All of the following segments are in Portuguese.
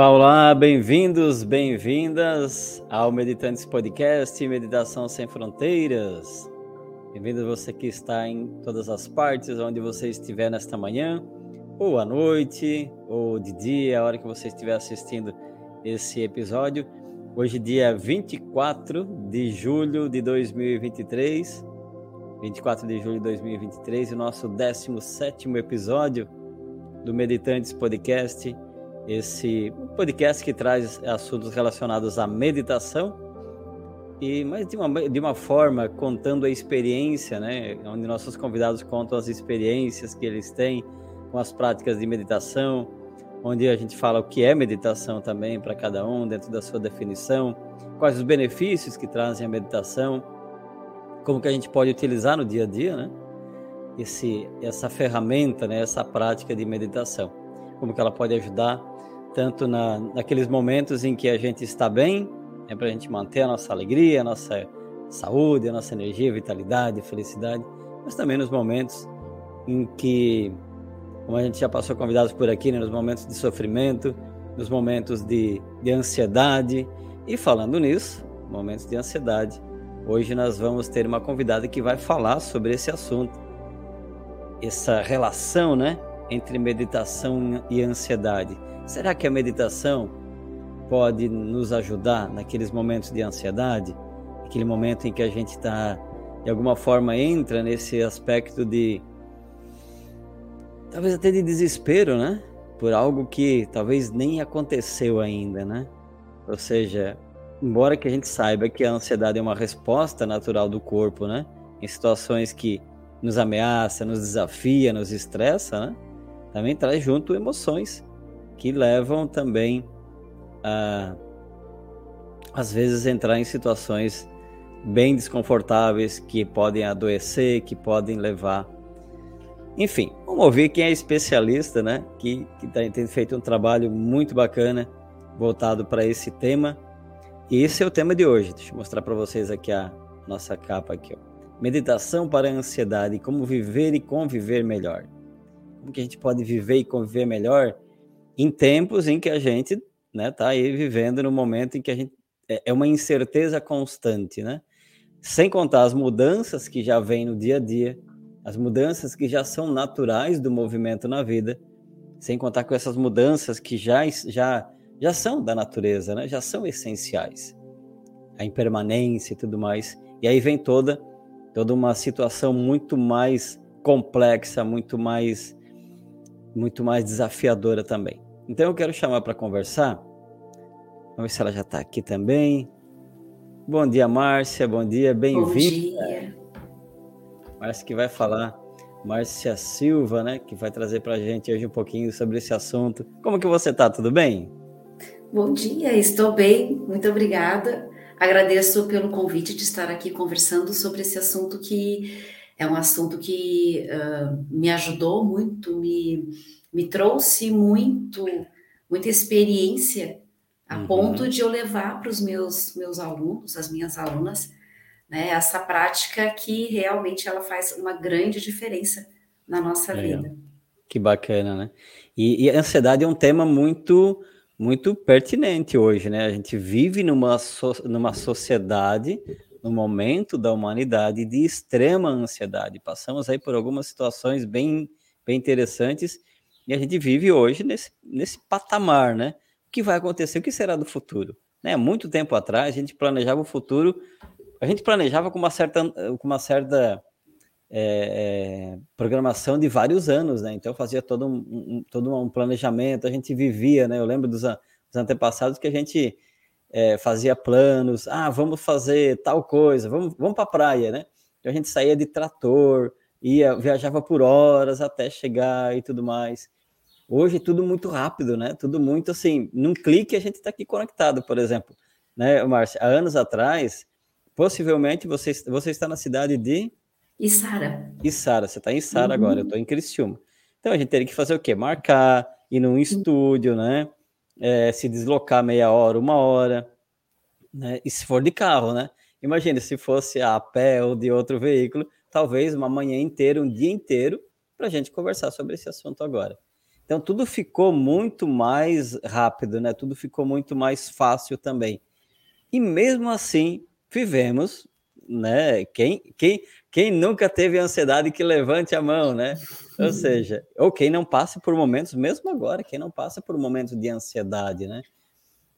Olá, olá, bem-vindos, bem-vindas ao Meditantes Podcast Meditação Sem Fronteiras. Bem-vindo você que está em todas as partes onde você estiver nesta manhã, ou à noite, ou de dia, a hora que você estiver assistindo esse episódio. Hoje, dia 24 de julho de 2023, 24 de julho de 2023, o nosso 17 episódio do Meditantes Podcast esse podcast que traz assuntos relacionados à meditação e mas de uma, de uma forma contando a experiência, né, onde nossos convidados contam as experiências que eles têm com as práticas de meditação, onde a gente fala o que é meditação também para cada um dentro da sua definição, quais os benefícios que trazem a meditação, como que a gente pode utilizar no dia a dia, né? Esse essa ferramenta, né, essa prática de meditação, como que ela pode ajudar tanto na, naqueles momentos em que a gente está bem, é para a gente manter a nossa alegria, a nossa saúde, a nossa energia, vitalidade, felicidade, mas também nos momentos em que, como a gente já passou convidados por aqui, né, nos momentos de sofrimento, nos momentos de, de ansiedade. E falando nisso, momentos de ansiedade, hoje nós vamos ter uma convidada que vai falar sobre esse assunto, essa relação, né, entre meditação e ansiedade. Será que a meditação pode nos ajudar naqueles momentos de ansiedade? Aquele momento em que a gente está, de alguma forma, entra nesse aspecto de. talvez até de desespero, né? Por algo que talvez nem aconteceu ainda, né? Ou seja, embora que a gente saiba que a ansiedade é uma resposta natural do corpo, né? Em situações que nos ameaça, nos desafia, nos estressa, né? Também traz junto emoções que levam também a, às vezes, entrar em situações bem desconfortáveis que podem adoecer, que podem levar. Enfim, vamos ouvir quem é especialista, né? Que, que tá, tem feito um trabalho muito bacana voltado para esse tema. E esse é o tema de hoje. Deixa eu mostrar para vocês aqui a nossa capa aqui, ó. Meditação para a ansiedade, como viver e conviver melhor. Como que a gente pode viver e conviver melhor em tempos em que a gente né, tá aí vivendo no momento em que a gente é, é uma incerteza constante, né? Sem contar as mudanças que já vêm no dia a dia, as mudanças que já são naturais do movimento na vida, sem contar com essas mudanças que já já já são da natureza, né? Já são essenciais. A impermanência e tudo mais. E aí vem toda toda uma situação muito mais complexa, muito mais muito mais desafiadora também. Então eu quero chamar para conversar. Vamos ver se ela já está aqui também. Bom dia, Márcia. Bom dia, bem-vinda. Márcia que vai falar. Márcia Silva, né, que vai trazer para a gente hoje um pouquinho sobre esse assunto. Como que você está? Tudo bem? Bom dia, estou bem. Muito obrigada. Agradeço pelo convite de estar aqui conversando sobre esse assunto que é um assunto que uh, me ajudou muito, me me trouxe muito, muita experiência a uhum. ponto de eu levar para os meus, meus alunos, as minhas alunas, né, essa prática que realmente ela faz uma grande diferença na nossa Legal. vida. Que bacana, né? E, e, a ansiedade é um tema muito muito pertinente hoje, né? A gente vive numa, so, numa sociedade, no momento da humanidade de extrema ansiedade. Passamos aí por algumas situações bem, bem interessantes e a gente vive hoje nesse, nesse patamar, né? O que vai acontecer? O que será do futuro? Né? Muito tempo atrás, a gente planejava o futuro, a gente planejava com uma certa, com uma certa é, é, programação de vários anos, né? Então fazia todo um, um, todo um planejamento, a gente vivia, né? Eu lembro dos, dos antepassados que a gente é, fazia planos, ah, vamos fazer tal coisa, vamos, vamos para a praia, né? Então a gente saía de trator, ia, viajava por horas até chegar e tudo mais. Hoje é tudo muito rápido, né? Tudo muito assim, num clique a gente está aqui conectado, por exemplo. Né, Márcia? Há anos atrás, possivelmente você, você está na cidade de. Içara. Içara, você está em Içara uhum. agora, eu estou em Criciúma. Então a gente teria que fazer o quê? Marcar, ir num estúdio, né? É, se deslocar meia hora, uma hora, né? E se for de carro, né? Imagine se fosse a pé ou de outro veículo, talvez uma manhã inteira, um dia inteiro, para a gente conversar sobre esse assunto agora. Então tudo ficou muito mais rápido, né? Tudo ficou muito mais fácil também. E mesmo assim, vivemos, né? Quem, quem, quem nunca teve ansiedade que levante a mão, né? Ou seja, ou quem não passa por momentos, mesmo agora, quem não passa por momentos de ansiedade, né?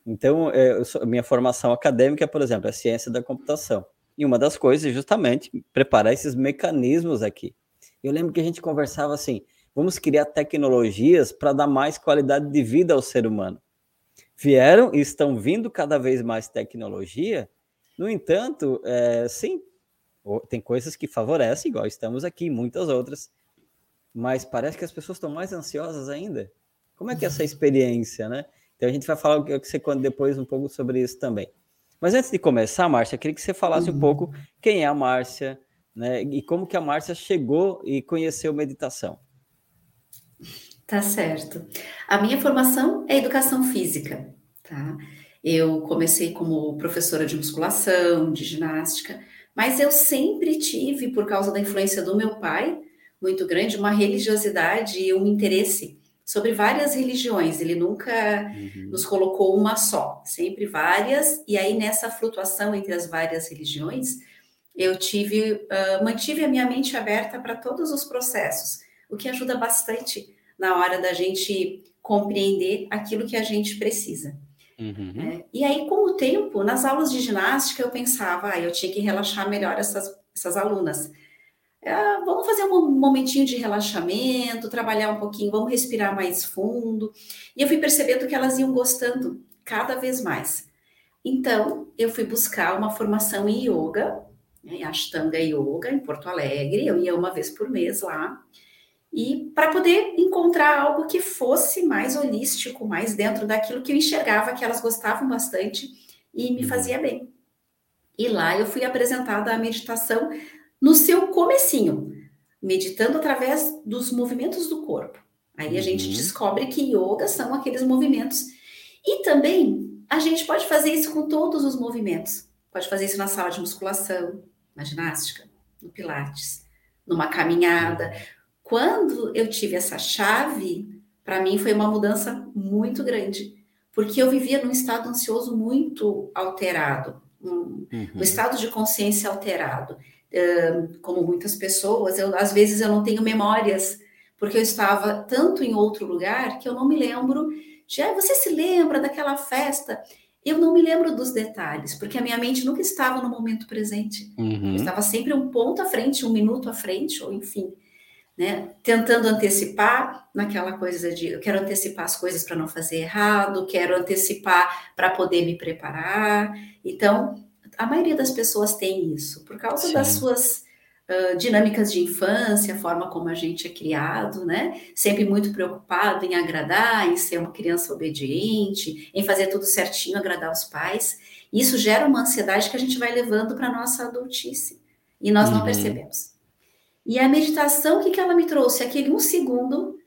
Então, é, minha formação acadêmica, por exemplo, é ciência da computação. E uma das coisas é justamente preparar esses mecanismos aqui. Eu lembro que a gente conversava assim: vamos criar tecnologias para dar mais qualidade de vida ao ser humano. Vieram e estão vindo cada vez mais tecnologia, no entanto, é, sim, tem coisas que favorecem, igual estamos aqui, muitas outras, mas parece que as pessoas estão mais ansiosas ainda. Como é que é essa experiência, né? Então a gente vai falar o que você conta depois um pouco sobre isso também. Mas antes de começar, Márcia, queria que você falasse uhum. um pouco quem é a Márcia, né? E como que a Márcia chegou e conheceu meditação. Tá certo. A minha formação é educação física, tá? Eu comecei como professora de musculação, de ginástica, mas eu sempre tive, por causa da influência do meu pai, muito grande, uma religiosidade e um interesse sobre várias religiões. Ele nunca uhum. nos colocou uma só, sempre várias. E aí nessa flutuação entre as várias religiões, eu tive, uh, mantive a minha mente aberta para todos os processos, o que ajuda bastante na hora da gente compreender aquilo que a gente precisa. Uhum. É, e aí, com o tempo, nas aulas de ginástica, eu pensava, ah, eu tinha que relaxar melhor essas, essas alunas. É, vamos fazer um momentinho de relaxamento, trabalhar um pouquinho, vamos respirar mais fundo. E eu fui percebendo que elas iam gostando cada vez mais. Então, eu fui buscar uma formação em yoga, em Ashtanga Yoga, em Porto Alegre. Eu ia uma vez por mês lá. E para poder encontrar algo que fosse mais holístico, mais dentro daquilo que eu enxergava que elas gostavam bastante e me uhum. fazia bem. E lá eu fui apresentada a meditação no seu comecinho, meditando através dos movimentos do corpo. Aí a gente uhum. descobre que yoga são aqueles movimentos. E também a gente pode fazer isso com todos os movimentos. Pode fazer isso na sala de musculação, na ginástica, no pilates, numa caminhada. Quando eu tive essa chave, para mim foi uma mudança muito grande, porque eu vivia num estado ansioso muito alterado, um, uhum. um estado de consciência alterado como muitas pessoas, eu, às vezes eu não tenho memórias, porque eu estava tanto em outro lugar que eu não me lembro. Já você se lembra daquela festa? Eu não me lembro dos detalhes, porque a minha mente nunca estava no momento presente. Uhum. Eu estava sempre um ponto à frente, um minuto à frente, ou enfim, né? Tentando antecipar naquela coisa de eu quero antecipar as coisas para não fazer errado, quero antecipar para poder me preparar. Então, a maioria das pessoas tem isso, por causa Sim. das suas uh, dinâmicas de infância, a forma como a gente é criado, né? Sempre muito preocupado em agradar, em ser uma criança obediente, em fazer tudo certinho, agradar os pais. Isso gera uma ansiedade que a gente vai levando para a nossa adultice e nós uhum. não percebemos. E a meditação, o que, que ela me trouxe? Aquele um segundo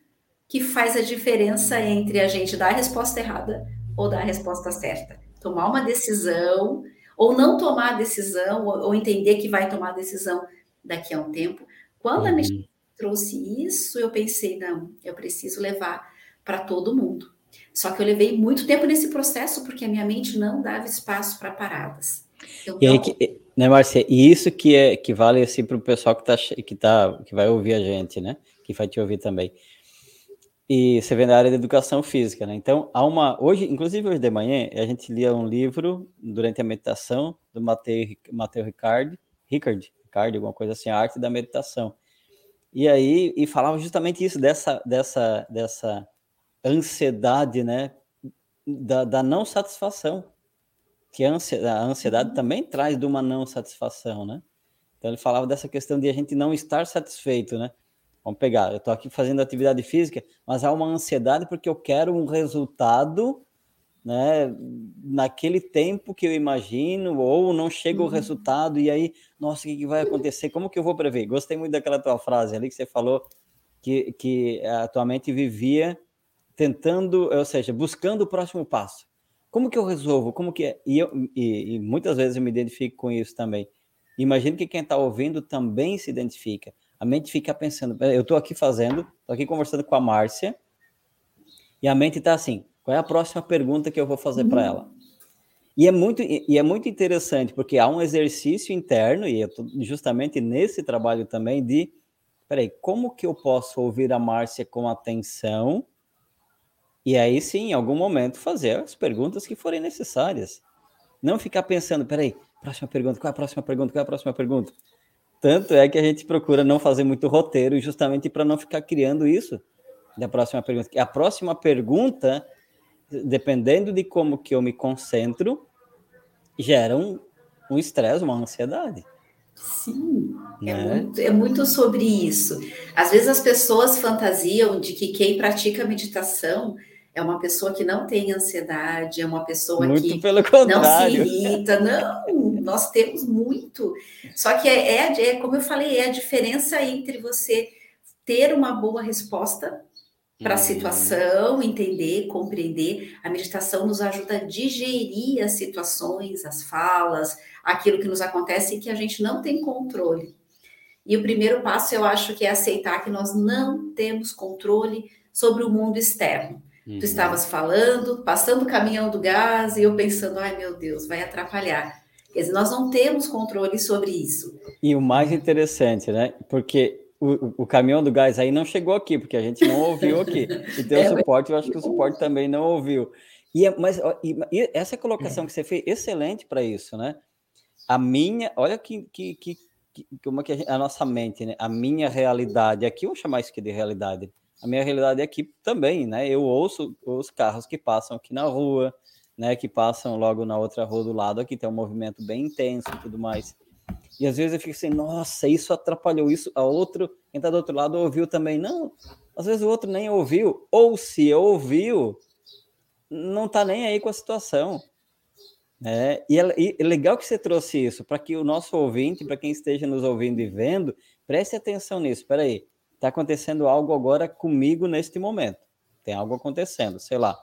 que faz a diferença entre a gente dar a resposta errada ou dar a resposta certa. Tomar uma decisão ou não tomar a decisão, ou, ou, entender que vai tomar a decisão daqui a um tempo. Quando uhum. a me trouxe isso, eu pensei, não, eu preciso levar para todo mundo. Só que eu levei muito tempo nesse processo, porque a minha mente não dava espaço para paradas. Eu e não... aí, que, né, Marcia? E isso que é que vale assim para o pessoal que tá, que tá, que vai ouvir a gente, né? Que vai te ouvir também e você vem da área de educação física, né? Então, há uma. Hoje, inclusive hoje de manhã, a gente lia um livro durante a meditação do Mateu Ricard, Ricard, Ricard, alguma coisa assim, a arte da meditação. E aí, e falava justamente isso, dessa, dessa, dessa ansiedade, né? Da, da não satisfação. Que a ansiedade, a ansiedade uhum. também traz de uma não satisfação, né? Então, ele falava dessa questão de a gente não estar satisfeito, né? Vamos pegar, eu estou aqui fazendo atividade física, mas há uma ansiedade porque eu quero um resultado né, naquele tempo que eu imagino, ou não chega uhum. o resultado, e aí, nossa, o que, que vai acontecer? Como que eu vou prever? Gostei muito daquela tua frase ali que você falou que, que a tua mente vivia tentando, ou seja, buscando o próximo passo. Como que eu resolvo? Como que é? E, eu, e, e muitas vezes eu me identifico com isso também. Imagino que quem está ouvindo também se identifica a mente fica pensando, eu estou aqui fazendo, estou aqui conversando com a Márcia, E a mente está assim: qual é a próxima pergunta que eu vou fazer uhum. para ela? E é, muito, e é muito interessante, porque há um exercício interno, e justamente nesse trabalho também, de peraí, como que eu posso ouvir a Márcia com atenção? E aí sim, em algum momento, fazer as perguntas que forem necessárias. Não ficar pensando, peraí, próxima pergunta, qual é a próxima pergunta, qual é a próxima pergunta? Tanto é que a gente procura não fazer muito roteiro, justamente para não ficar criando isso da próxima pergunta. A próxima pergunta, dependendo de como que eu me concentro, gera um estresse, um uma ansiedade. Sim, é né? é, muito, é muito sobre isso. Às vezes as pessoas fantasiam de que quem pratica meditação é uma pessoa que não tem ansiedade, é uma pessoa muito que não se irrita. Não, nós temos muito. Só que é, é, é, como eu falei, é a diferença entre você ter uma boa resposta para a uhum. situação, entender, compreender. A meditação nos ajuda a digerir as situações, as falas, aquilo que nos acontece e que a gente não tem controle. E o primeiro passo, eu acho que é aceitar que nós não temos controle sobre o mundo externo. Uhum. Tu estavas falando, passando o caminhão do gás, e eu pensando, ai meu Deus, vai atrapalhar. Quer dizer, nós não temos controle sobre isso. E o mais interessante, né? Porque o, o, caminhão do gás aí não chegou aqui, porque a gente não ouviu aqui. E teu é, suporte, eu acho que o suporte também não ouviu. E, é, mas e, e essa colocação que você fez, excelente para isso, né? A minha, olha que, que, que, que como é que a, gente, a, nossa mente, né? A minha realidade, aqui vou chamar isso aqui de realidade. A minha realidade aqui também, né? Eu ouço os carros que passam aqui na rua, né? Que passam logo na outra rua do lado, aqui tem um movimento bem intenso e tudo mais. E às vezes eu fico assim, nossa, isso atrapalhou isso. A outro, quem está do outro lado ouviu também. Não, às vezes o outro nem ouviu. Ou se ouviu, não está nem aí com a situação. É, e, é, e é legal que você trouxe isso, para que o nosso ouvinte, para quem esteja nos ouvindo e vendo, preste atenção nisso. Espera aí, está acontecendo algo agora comigo neste momento. Tem algo acontecendo, sei lá.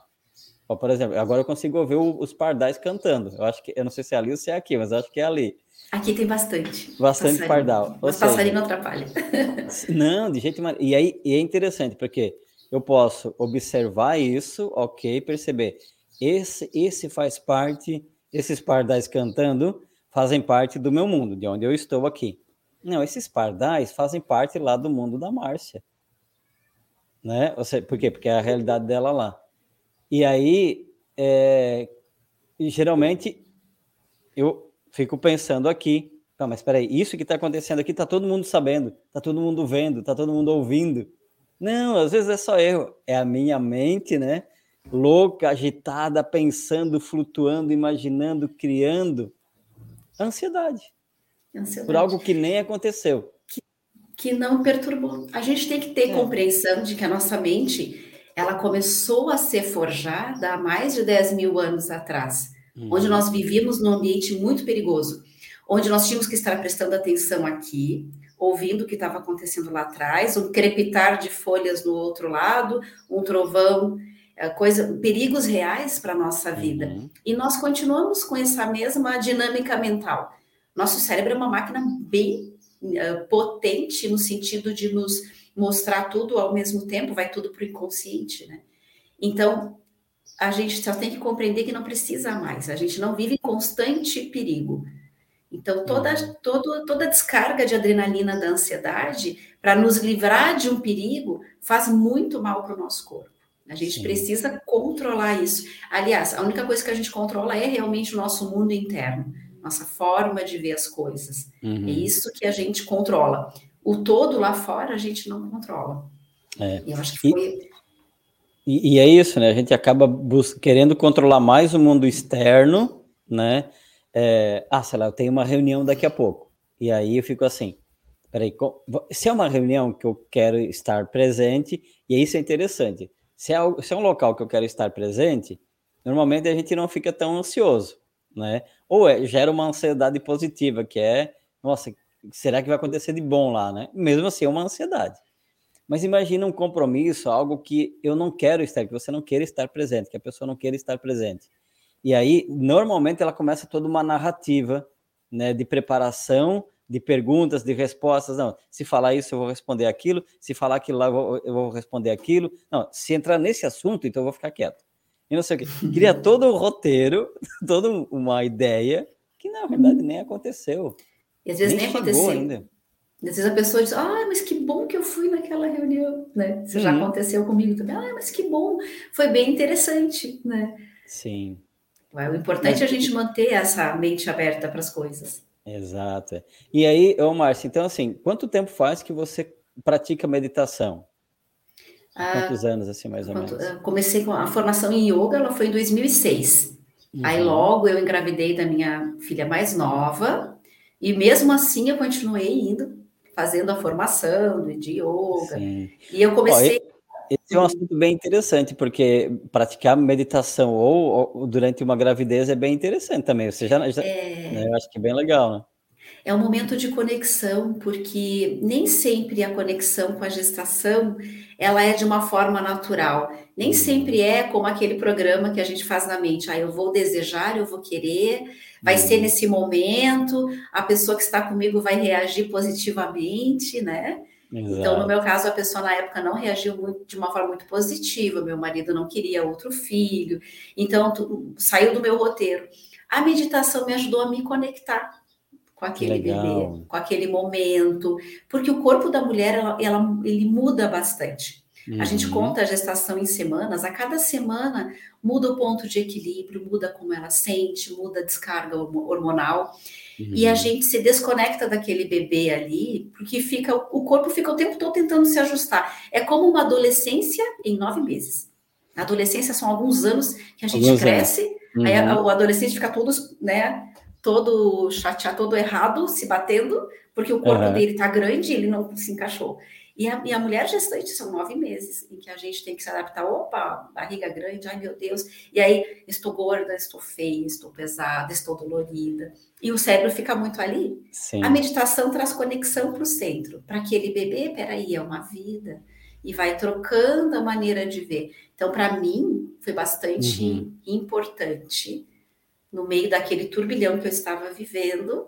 Por exemplo, agora eu consigo ouvir os pardais cantando. Eu acho que, eu não sei se é ali ou se é aqui, mas acho que é ali. Aqui tem bastante. Bastante passarinho. pardal. Mas seja, passarinho não atrapalha. Não, de jeito nenhum. E aí e é interessante, porque eu posso observar isso, ok, perceber. Esse, esse faz parte, esses pardais cantando fazem parte do meu mundo, de onde eu estou aqui. Não, esses pardais fazem parte lá do mundo da Márcia. Né? Seja, por quê? Porque é a realidade dela lá. E aí, é, geralmente, eu fico pensando aqui, tá, mas espera aí, isso que está acontecendo aqui está todo mundo sabendo, está todo mundo vendo, está todo mundo ouvindo. Não, às vezes é só eu, é a minha mente, né? Louca, agitada, pensando, flutuando, imaginando, criando. Ansiedade. Ansiedade. Por algo que nem aconteceu. Que, que não perturbou. A gente tem que ter é. compreensão de que a nossa mente ela começou a ser forjada há mais de 10 mil anos atrás uhum. onde nós vivíamos num ambiente muito perigoso, onde nós tínhamos que estar prestando atenção aqui, ouvindo o que estava acontecendo lá atrás, um crepitar de folhas no outro lado, um trovão, é, coisa, perigos reais para a nossa vida. Uhum. E nós continuamos com essa mesma dinâmica mental. Nosso cérebro é uma máquina bem uh, potente no sentido de nos mostrar tudo ao mesmo tempo, vai tudo para o inconsciente, né? Então, a gente só tem que compreender que não precisa mais, a gente não vive em constante perigo. Então, toda, uhum. todo, toda descarga de adrenalina da ansiedade, para nos livrar de um perigo, faz muito mal para o nosso corpo. A gente Sim. precisa controlar isso. Aliás, a única coisa que a gente controla é realmente o nosso mundo interno, nossa forma de ver as coisas. Uhum. É isso que a gente controla. O todo lá fora a gente não controla. É. Eu acho que foi. E e, e, é isso, né? A gente acaba querendo controlar mais o mundo externo, né? É, ah, sei lá, eu tenho uma reunião daqui a pouco. E aí eu fico assim, peraí, se é uma reunião que eu quero estar presente, e isso é interessante, se é, se é um local que eu quero estar presente, normalmente a gente não fica tão ansioso, né? Ou é, gera uma ansiedade positiva, que é, nossa, será que vai acontecer de bom lá, né? Mesmo assim, é uma ansiedade. Mas imagina um compromisso, algo que eu não quero estar, que você não queira estar presente, que a pessoa não queira estar presente. E aí, normalmente, ela começa toda uma narrativa né, de preparação de perguntas, de respostas. Não, se falar isso, eu vou responder aquilo. Se falar aquilo lá, eu vou, eu vou responder aquilo. Não, se entrar nesse assunto, então eu vou ficar quieto. E não sei o quê. Queria todo o roteiro, toda uma ideia que na verdade nem aconteceu. E às vezes nem, nem aconteceu. Ainda. Às vezes a pessoa diz, ah, mas que bom que eu fui naquela reunião, né? Isso uhum. já aconteceu comigo também. Ah, mas que bom, foi bem interessante, né? Sim. O importante é a gente manter essa mente aberta para as coisas. Exato. E aí, ô Márcio, então assim, quanto tempo faz que você pratica meditação? Ah, Quantos anos, assim, mais ou quanto, menos? Ah, comecei com a formação em yoga, ela foi em 2006. Uhum. Aí logo eu engravidei da minha filha mais nova, e mesmo assim eu continuei indo, fazendo a formação de yoga. Sim. E eu comecei. esse é um assunto bem interessante, porque praticar meditação ou, ou, durante uma gravidez é bem interessante também. Você já, já é... Né, eu acho que é bem legal, né? É um momento de conexão, porque nem sempre a conexão com a gestação ela é de uma forma natural. Nem sempre é como aquele programa que a gente faz na mente. Ah, eu vou desejar, eu vou querer, vai ser uhum. nesse momento, a pessoa que está comigo vai reagir positivamente, né? Exato. Então, no meu caso, a pessoa na época não reagiu muito, de uma forma muito positiva. Meu marido não queria outro filho, então tu, saiu do meu roteiro. A meditação me ajudou a me conectar com aquele Legal. bebê, com aquele momento, porque o corpo da mulher ela, ela ele muda bastante. Uhum. A gente uhum. conta a gestação em semanas, a cada semana muda o ponto de equilíbrio, muda como ela sente, muda a descarga hormonal. Uhum. E a uhum. gente se desconecta daquele bebê ali, porque fica o corpo fica o tempo todo tentando se ajustar. É como uma adolescência em nove meses. Na adolescência são alguns anos que a gente alguns cresce, uhum. aí o adolescente fica todos, né, todo chateado, todo errado, se batendo, porque o corpo uhum. dele tá grande, ele não se encaixou. E a, e a mulher gestante são nove meses em que a gente tem que se adaptar. Opa, barriga grande, ai meu Deus. E aí, estou gorda, estou feia, estou pesada, estou dolorida. E o cérebro fica muito ali. Sim. A meditação traz conexão para o centro, para aquele bebê, peraí, é uma vida. E vai trocando a maneira de ver. Então, para mim, foi bastante uhum. importante, no meio daquele turbilhão que eu estava vivendo,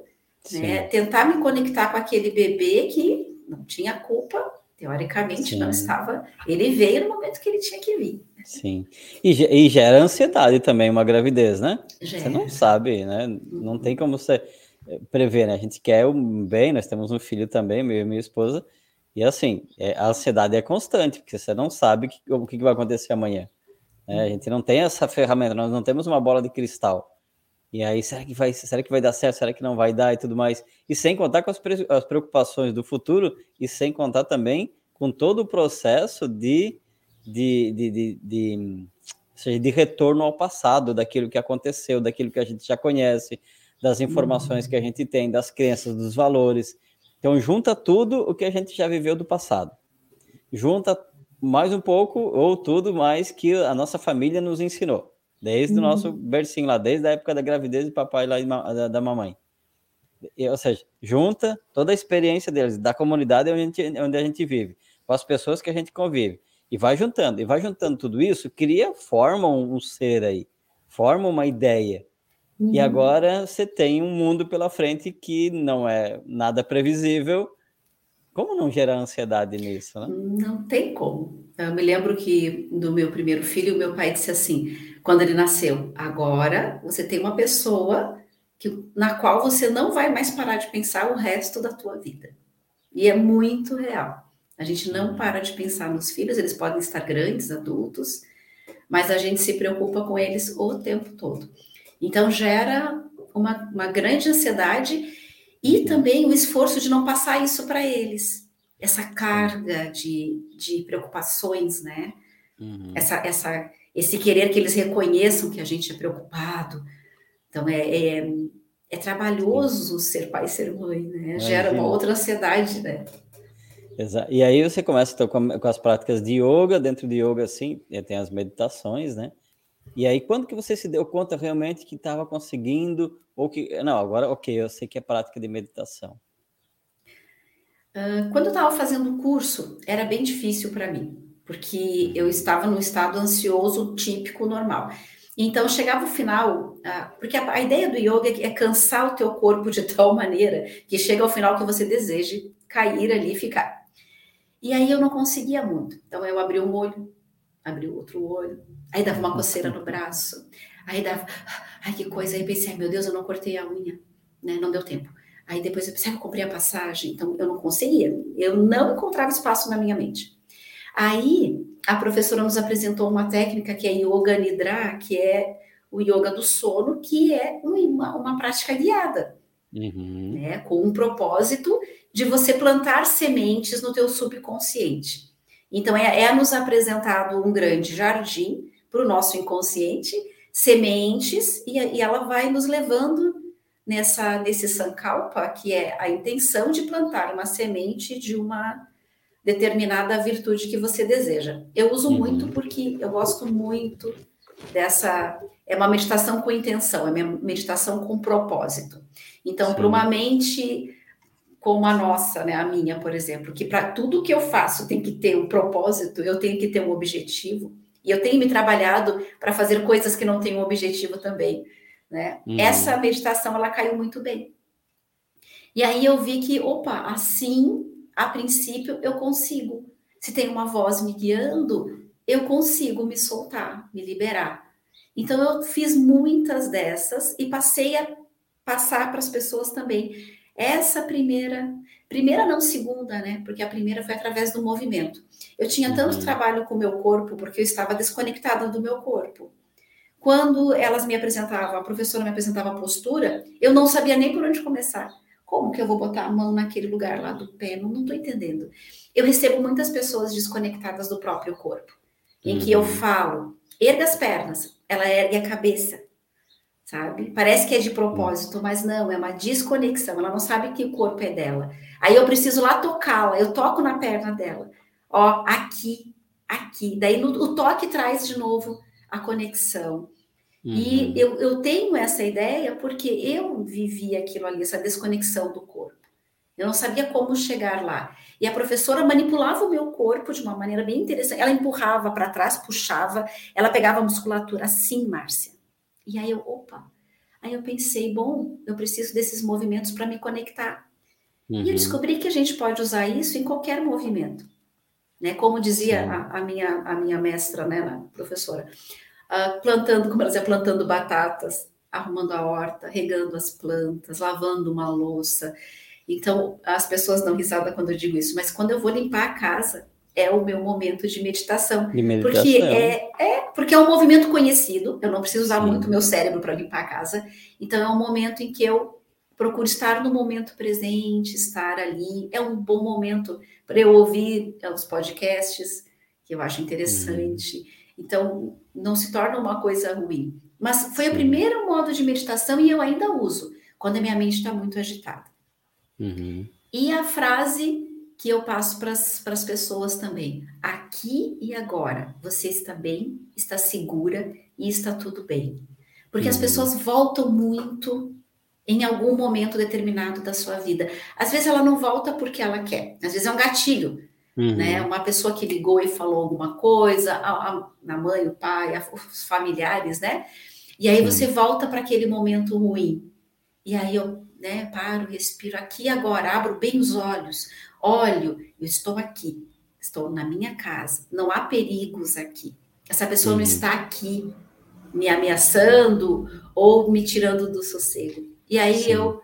né, tentar me conectar com aquele bebê que não tinha culpa, teoricamente Sim. não estava. Ele veio no momento que ele tinha que vir. Sim. E, e gera ansiedade também uma gravidez, né? Gera. Você não sabe, né? Não tem como você eh, prever, né? A gente quer o bem, nós temos um filho também, meu e minha esposa, e assim, é, a ansiedade é constante, porque você não sabe que, o que vai acontecer amanhã. Né? A gente não tem essa ferramenta, nós não temos uma bola de cristal. E aí, será que vai, será que vai dar certo? Será que não vai dar e tudo mais? E sem contar com as, as preocupações do futuro e sem contar também com todo o processo de, de, de, de, de, seja, de retorno ao passado, daquilo que aconteceu, daquilo que a gente já conhece, das informações que a gente tem, das crenças, dos valores. Então, junta tudo o que a gente já viveu do passado. Junta mais um pouco, ou tudo mais que a nossa família nos ensinou. Desde uhum. o nosso bercinho lá, desde a época da gravidez do papai lá da, da mamãe. E, ou seja, junta toda a experiência deles, da comunidade onde a, gente, onde a gente vive, com as pessoas que a gente convive. E vai juntando, e vai juntando tudo isso, cria, forma um, um ser aí, forma uma ideia. Uhum. E agora você tem um mundo pela frente que não é nada previsível. Como não gerar ansiedade nisso, né? Não tem como. Eu me lembro que do meu primeiro filho, meu pai disse assim: quando ele nasceu. Agora você tem uma pessoa que, na qual você não vai mais parar de pensar o resto da tua vida. E é muito real. A gente não uhum. para de pensar nos filhos, eles podem estar grandes, adultos, mas a gente se preocupa com eles o tempo todo. Então gera uma, uma grande ansiedade e uhum. também o esforço de não passar isso para eles. Essa carga de, de preocupações, né? Uhum. Essa, essa esse querer que eles reconheçam que a gente é preocupado. Então, é, é, é trabalhoso ser pai e ser mãe, né? Gera uma outra ansiedade, né? Exato. E aí você começa então, com, com as práticas de yoga, dentro de yoga, assim, tem as meditações, né? E aí, quando que você se deu conta realmente que estava conseguindo, ou que, não, agora, ok, eu sei que é prática de meditação. Uh, quando eu estava fazendo o curso, era bem difícil para mim porque eu estava no estado ansioso típico normal. Então, chegava o final, ah, porque a, a, ideia do yoga é cansar o teu corpo de tal maneira que chega ao final que você deseje cair ali e ficar. E aí eu não conseguia muito. Então, eu abri um olho, abri outro olho, aí dava uma coceira no braço, aí dava, ai que coisa, aí pensei, ai, meu Deus, eu não cortei a unha, né? Não deu tempo. Aí depois eu pensei, ah, eu comprei a passagem, então eu não conseguia, eu não encontrava espaço na minha mente. Aí a professora nos apresentou uma técnica que é Yoga Nidra, que é o yoga do sono, que é uma, uma prática guiada, uhum. né, com um propósito de você plantar sementes no teu subconsciente. Então é, é nos apresentado um grande jardim para o nosso inconsciente, sementes, e, e ela vai nos levando nessa nesse sankalpa, que é a intenção de plantar uma semente de uma determinada virtude que você deseja. Eu uso uhum. muito porque eu gosto muito dessa. É uma meditação com intenção, é uma meditação com propósito. Então, para uma mente como a nossa, né, a minha, por exemplo, que para tudo que eu faço tem que ter um propósito, eu tenho que ter um objetivo, e eu tenho me trabalhado para fazer coisas que não têm um objetivo também, né? Uhum. Essa meditação ela caiu muito bem. E aí eu vi que, opa, assim a princípio, eu consigo. Se tem uma voz me guiando, eu consigo me soltar, me liberar. Então, eu fiz muitas dessas e passei a passar para as pessoas também. Essa primeira, primeira não segunda, né? Porque a primeira foi através do movimento. Eu tinha tanto uhum. trabalho com o meu corpo, porque eu estava desconectada do meu corpo. Quando elas me apresentavam, a professora me apresentava a postura, eu não sabia nem por onde começar. Como que eu vou botar a mão naquele lugar lá do pé? Não estou entendendo. Eu recebo muitas pessoas desconectadas do próprio corpo, em que eu uhum. falo, erga as pernas, ela ergue a cabeça, sabe? Parece que é de propósito, mas não, é uma desconexão. Ela não sabe que o corpo é dela. Aí eu preciso lá tocá-la, eu toco na perna dela. Ó, aqui, aqui. Daí no, o toque traz de novo a conexão. Uhum. E eu, eu tenho essa ideia porque eu vivi aquilo ali, essa desconexão do corpo. Eu não sabia como chegar lá. E a professora manipulava o meu corpo de uma maneira bem interessante. Ela empurrava para trás, puxava, ela pegava a musculatura assim, Márcia. E aí eu, opa. Aí eu pensei, bom, eu preciso desses movimentos para me conectar. Uhum. E eu uhum. descobri que a gente pode usar isso em qualquer movimento. Né? Como dizia a, a, minha, a minha mestra, né, a professora, uh, plantando, como ela dizia, plantando batatas, arrumando a horta, regando as plantas, lavando uma louça. Então, as pessoas dão risada quando eu digo isso, mas quando eu vou limpar a casa, é o meu momento de meditação. De meditação. Porque é, é, porque é um movimento conhecido, eu não preciso usar Sim. muito meu cérebro para limpar a casa. Então, é um momento em que eu procuro estar no momento presente, estar ali. É um bom momento para eu ouvir os podcasts, que eu acho interessante. Uhum. Então, não se torna uma coisa ruim. Mas foi Sim. o primeiro modo de meditação e eu ainda uso, quando a minha mente está muito agitada. Uhum. E a frase que eu passo para as pessoas também: aqui e agora, você está bem, está segura e está tudo bem. Porque uhum. as pessoas voltam muito em algum momento determinado da sua vida. Às vezes ela não volta porque ela quer, às vezes é um gatilho. Uhum. Né? Uma pessoa que ligou e falou alguma coisa, a, a, a mãe, o pai, a, os familiares, né? E aí você volta para aquele momento ruim. E aí eu né, paro, respiro aqui agora, abro bem os olhos, olho, eu estou aqui, estou na minha casa, não há perigos aqui. Essa pessoa uhum. não está aqui me ameaçando ou me tirando do sossego. E aí Sim. eu.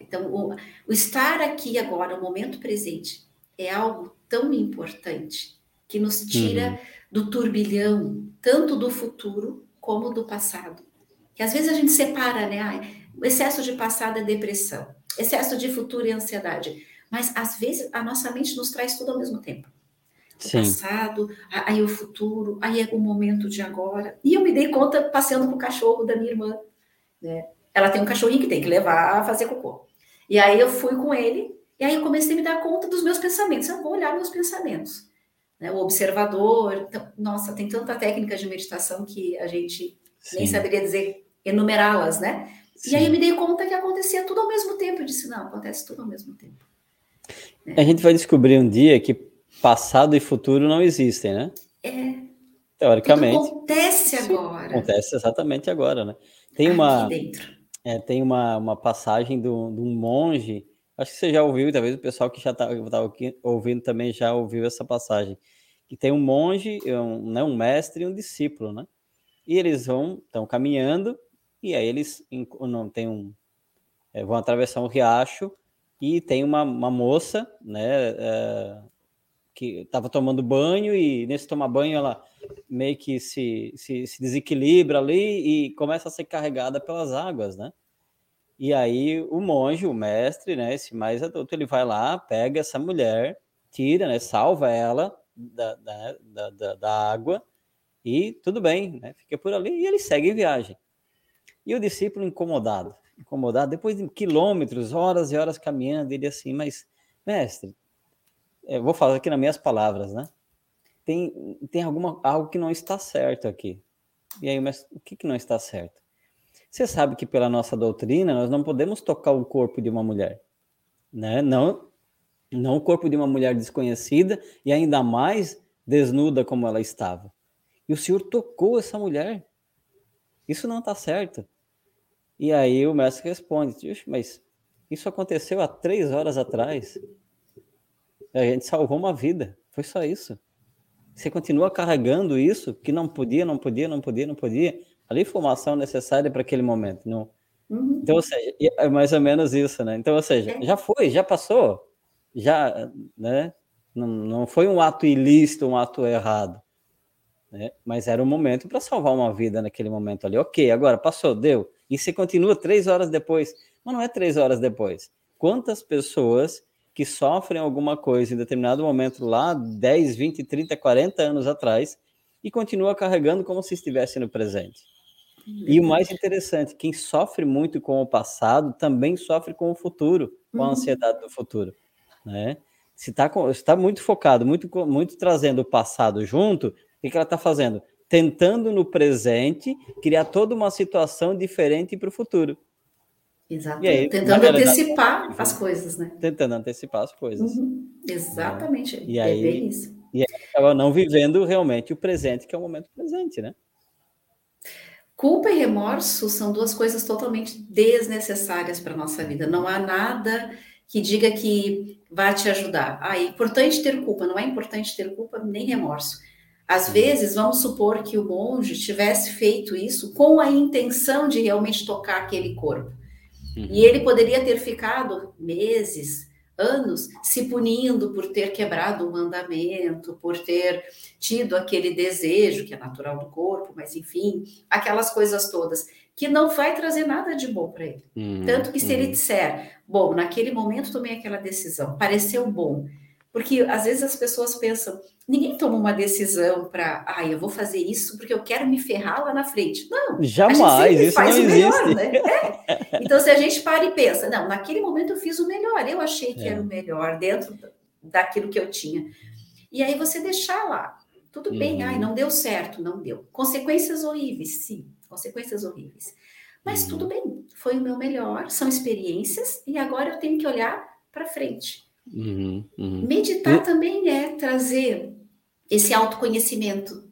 Então, o, o estar aqui agora, o momento presente, é algo tão importante que nos tira uhum. do turbilhão, tanto do futuro como do passado. Que às vezes a gente separa, né? Ai, excesso de passado é depressão, excesso de futuro é ansiedade. Mas às vezes a nossa mente nos traz tudo ao mesmo tempo. O Sim. passado, aí o futuro, aí é o momento de agora. E eu me dei conta passeando com o cachorro da minha irmã. Né? Ela tem um cachorrinho que tem que levar a fazer cocô. E aí eu fui com ele e aí eu comecei a me dar conta dos meus pensamentos. Eu vou olhar meus pensamentos. Né? O observador. Então, nossa, tem tanta técnica de meditação que a gente Sim. nem saberia dizer, enumerá-las, né? Sim. E aí eu me dei conta que acontecia tudo ao mesmo tempo. Eu disse, não, acontece tudo ao mesmo tempo. Né? A gente vai descobrir um dia que passado e futuro não existem, né? É. Teoricamente. Tudo acontece agora. Acontece exatamente agora, né? Tem uma, é, tem uma, uma passagem de um monge, acho que você já ouviu, talvez o pessoal que já está tá ouvindo também já ouviu essa passagem, que tem um monge, um, né, um mestre e um discípulo, né? E eles vão, estão caminhando, e aí eles não tem um, é, vão atravessar um riacho, e tem uma, uma moça, né, é, que estava tomando banho e nesse tomar banho ela meio que se, se, se, desequilibra ali e começa a ser carregada pelas águas, né? E aí o monge, o mestre, né, esse mais adulto, ele vai lá, pega essa mulher, tira, né, salva ela da, da, da, da água e tudo bem, né, fica por ali e ele segue em viagem. E o discípulo incomodado, incomodado, depois de quilômetros, horas e horas caminhando, ele assim, mas mestre, eu vou falar aqui nas minhas palavras, né? Tem, tem alguma, algo que não está certo aqui. E aí, mas o que, que não está certo? Você sabe que pela nossa doutrina nós não podemos tocar o corpo de uma mulher, né? Não, não o corpo de uma mulher desconhecida e ainda mais desnuda como ela estava. E o Senhor tocou essa mulher. Isso não está certo. E aí o mestre responde: mas isso aconteceu há três horas atrás. A gente salvou uma vida. Foi só isso. Você continua carregando isso que não podia, não podia, não podia, não podia. Ali foi uma ação necessária para aquele momento. Não. Uhum. Então, ou seja, é mais ou menos isso, né? Então, ou seja, é. já foi, já passou, já, né? Não, não foi um ato ilícito, um ato errado, né? Mas era um momento para salvar uma vida naquele momento ali. Ok, agora passou, deu. E você continua três horas depois. Mas não é três horas depois. Quantas pessoas que sofrem alguma coisa em determinado momento lá, 10, 20, 30, 40 anos atrás, e continua carregando como se estivesse no presente. E o mais interessante, quem sofre muito com o passado também sofre com o futuro, com a uhum. ansiedade do futuro, né? Se está tá muito focado, muito, muito trazendo o passado junto, o que, que ela está fazendo? Tentando no presente criar toda uma situação diferente para o futuro. Exato. Aí, tentando antecipar as coisas, né? Tentando antecipar as coisas. Uhum. Exatamente. E é aí, bem isso. E aí acaba não vivendo realmente o presente, que é o momento presente, né? Culpa e remorso são duas coisas totalmente desnecessárias para a nossa vida. Não há nada que diga que vai te ajudar. Ah, é importante ter culpa, não é importante ter culpa nem remorso. Às vezes, vamos supor que o monge tivesse feito isso com a intenção de realmente tocar aquele corpo. Uhum. E ele poderia ter ficado meses, anos, se punindo por ter quebrado o mandamento, por ter tido aquele desejo, que é natural do corpo, mas enfim, aquelas coisas todas, que não vai trazer nada de bom para ele. Uhum. Tanto que se ele uhum. disser, bom, naquele momento tomei aquela decisão, pareceu bom, porque às vezes as pessoas pensam, ninguém toma uma decisão para, ah, eu vou fazer isso porque eu quero me ferrar lá na frente. Não, jamais, isso faz não o melhor, existe. né? É. Então, se a gente para e pensa, não, naquele momento eu fiz o melhor, eu achei que é. era o melhor dentro daquilo que eu tinha. E aí você deixar lá, tudo uhum. bem, ai, não deu certo, não deu. Consequências horríveis, sim, consequências horríveis. Mas uhum. tudo bem, foi o meu melhor, são experiências, e agora eu tenho que olhar para frente. Uhum, uhum. Meditar também é trazer esse autoconhecimento.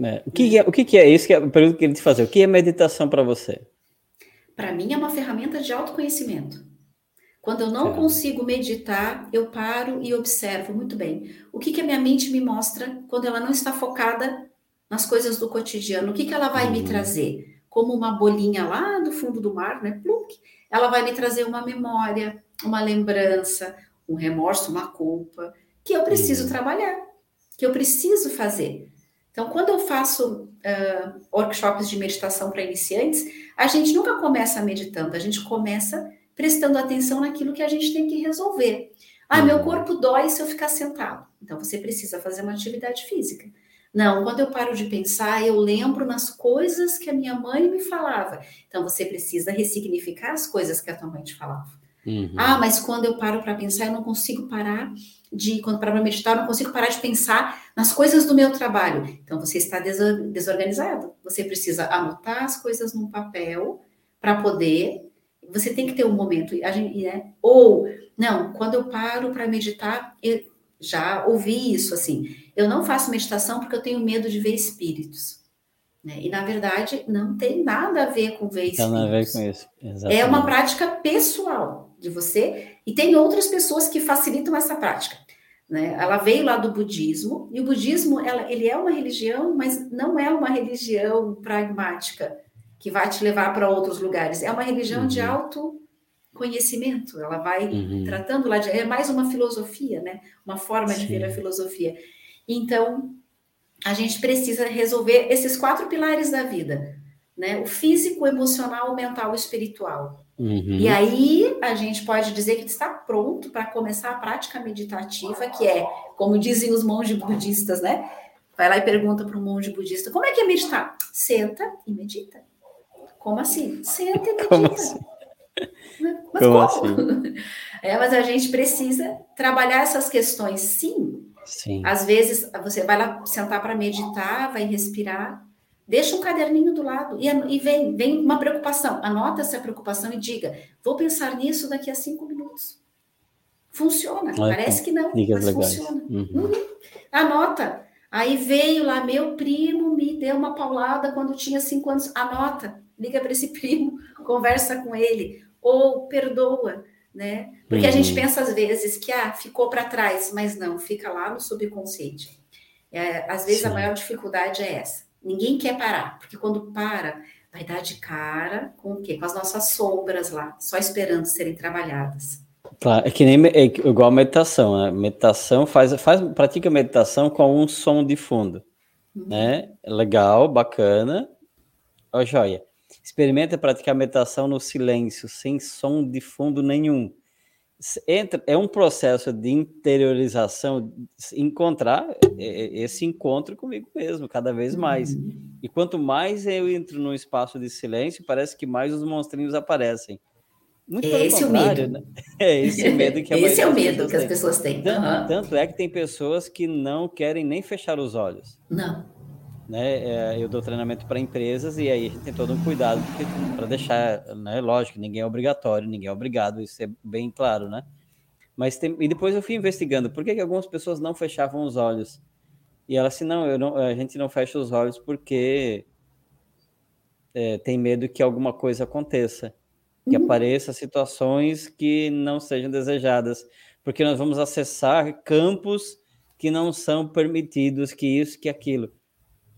É. O, que é, o que é isso que é a pergunta que ele te fazer? O que é meditação para você? Para mim é uma ferramenta de autoconhecimento. Quando eu não é. consigo meditar, eu paro e observo muito bem. O que, que a minha mente me mostra quando ela não está focada nas coisas do cotidiano? O que, que ela vai uhum. me trazer? Como uma bolinha lá do fundo do mar, né? Plunk, ela vai me trazer uma memória, uma lembrança, um remorso, uma culpa, que eu preciso uhum. trabalhar, que eu preciso fazer. Então, quando eu faço uh, workshops de meditação para iniciantes, a gente nunca começa meditando, a gente começa prestando atenção naquilo que a gente tem que resolver. Ah, uhum. meu corpo dói se eu ficar sentado. Então, você precisa fazer uma atividade física. Não, quando eu paro de pensar, eu lembro nas coisas que a minha mãe me falava. Então, você precisa ressignificar as coisas que a tua mãe te falava. Uhum. Ah, mas quando eu paro para pensar, eu não consigo parar de, quando paro para meditar, eu não consigo parar de pensar nas coisas do meu trabalho. Então você está desorganizado. Você precisa anotar as coisas num papel para poder. Você tem que ter um momento. Gente, né? Ou, não, quando eu paro para meditar, eu, já ouvi isso assim. Eu não faço meditação porque eu tenho medo de ver espíritos. Né? E na verdade não tem nada a ver com ver espíritos. Tem nada a ver com isso. Exatamente. É uma prática pessoal de você e tem outras pessoas que facilitam essa prática. Né? Ela veio lá do budismo e o budismo ela, ele é uma religião, mas não é uma religião pragmática que vai te levar para outros lugares. É uma religião uhum. de auto conhecimento, ela vai uhum. tratando lá de é mais uma filosofia, né? Uma forma Sim. de ver a filosofia. Então, a gente precisa resolver esses quatro pilares da vida, né? O físico, o emocional, o mental, o espiritual. Uhum. E aí a gente pode dizer que está pronto para começar a prática meditativa, que é, como dizem os monges budistas, né? Vai lá e pergunta para um monge budista: como é que é meditar? Senta e medita. Como assim? Senta e medita. Como assim? Mas como? como? Assim? É, mas a gente precisa trabalhar essas questões, sim. Sim. Às vezes você vai lá sentar para meditar, vai respirar, deixa um caderninho do lado e, e, vem, vem uma preocupação. Anota essa preocupação e diga: vou pensar nisso daqui a cinco minutos. Funciona. Parece que não, mas legais. funciona. Uhum. Uhum. Anota. Aí veio lá, meu primo me deu uma paulada quando tinha cinco anos. Anota, liga para esse primo, conversa com ele ou perdoa, né? Porque uhum. a gente uhum. pensa às vezes que ah, ficou para trás, mas não, fica lá no subconsciente. É, às vezes Sim. a maior dificuldade é essa. Ninguém quer parar, porque quando para, vai dar de cara com o quê? Com as nossas sombras lá, só esperando serem trabalhadas. Claro, é que nem é igual a meditação, né? Meditação faz, faz, pratica meditação com um som de fundo, uhum. né? Legal, bacana. Ó, joia. Experimenta praticar meditação no silêncio, sem som de fundo nenhum. Entra, é um processo de interiorização, encontrar esse encontro comigo mesmo, cada vez mais. Uhum. E quanto mais eu entro num espaço de silêncio, parece que mais os monstrinhos aparecem. Muito esse é o medo. Né? É esse o medo que a Esse é o medo que as pessoas têm. Tanto, uhum. tanto é que tem pessoas que não querem nem fechar os olhos. Não né? É, eu dou treinamento para empresas e aí a gente tem todo um cuidado para deixar, né? Lógico, ninguém é obrigatório, ninguém é obrigado, isso é bem claro, né? Mas tem, e depois eu fui investigando por que, que algumas pessoas não fechavam os olhos. E ela assim, não, eu não, a gente não fecha os olhos porque é, tem medo que alguma coisa aconteça, que uhum. apareça situações que não sejam desejadas, porque nós vamos acessar campos que não são permitidos, que isso, que aquilo.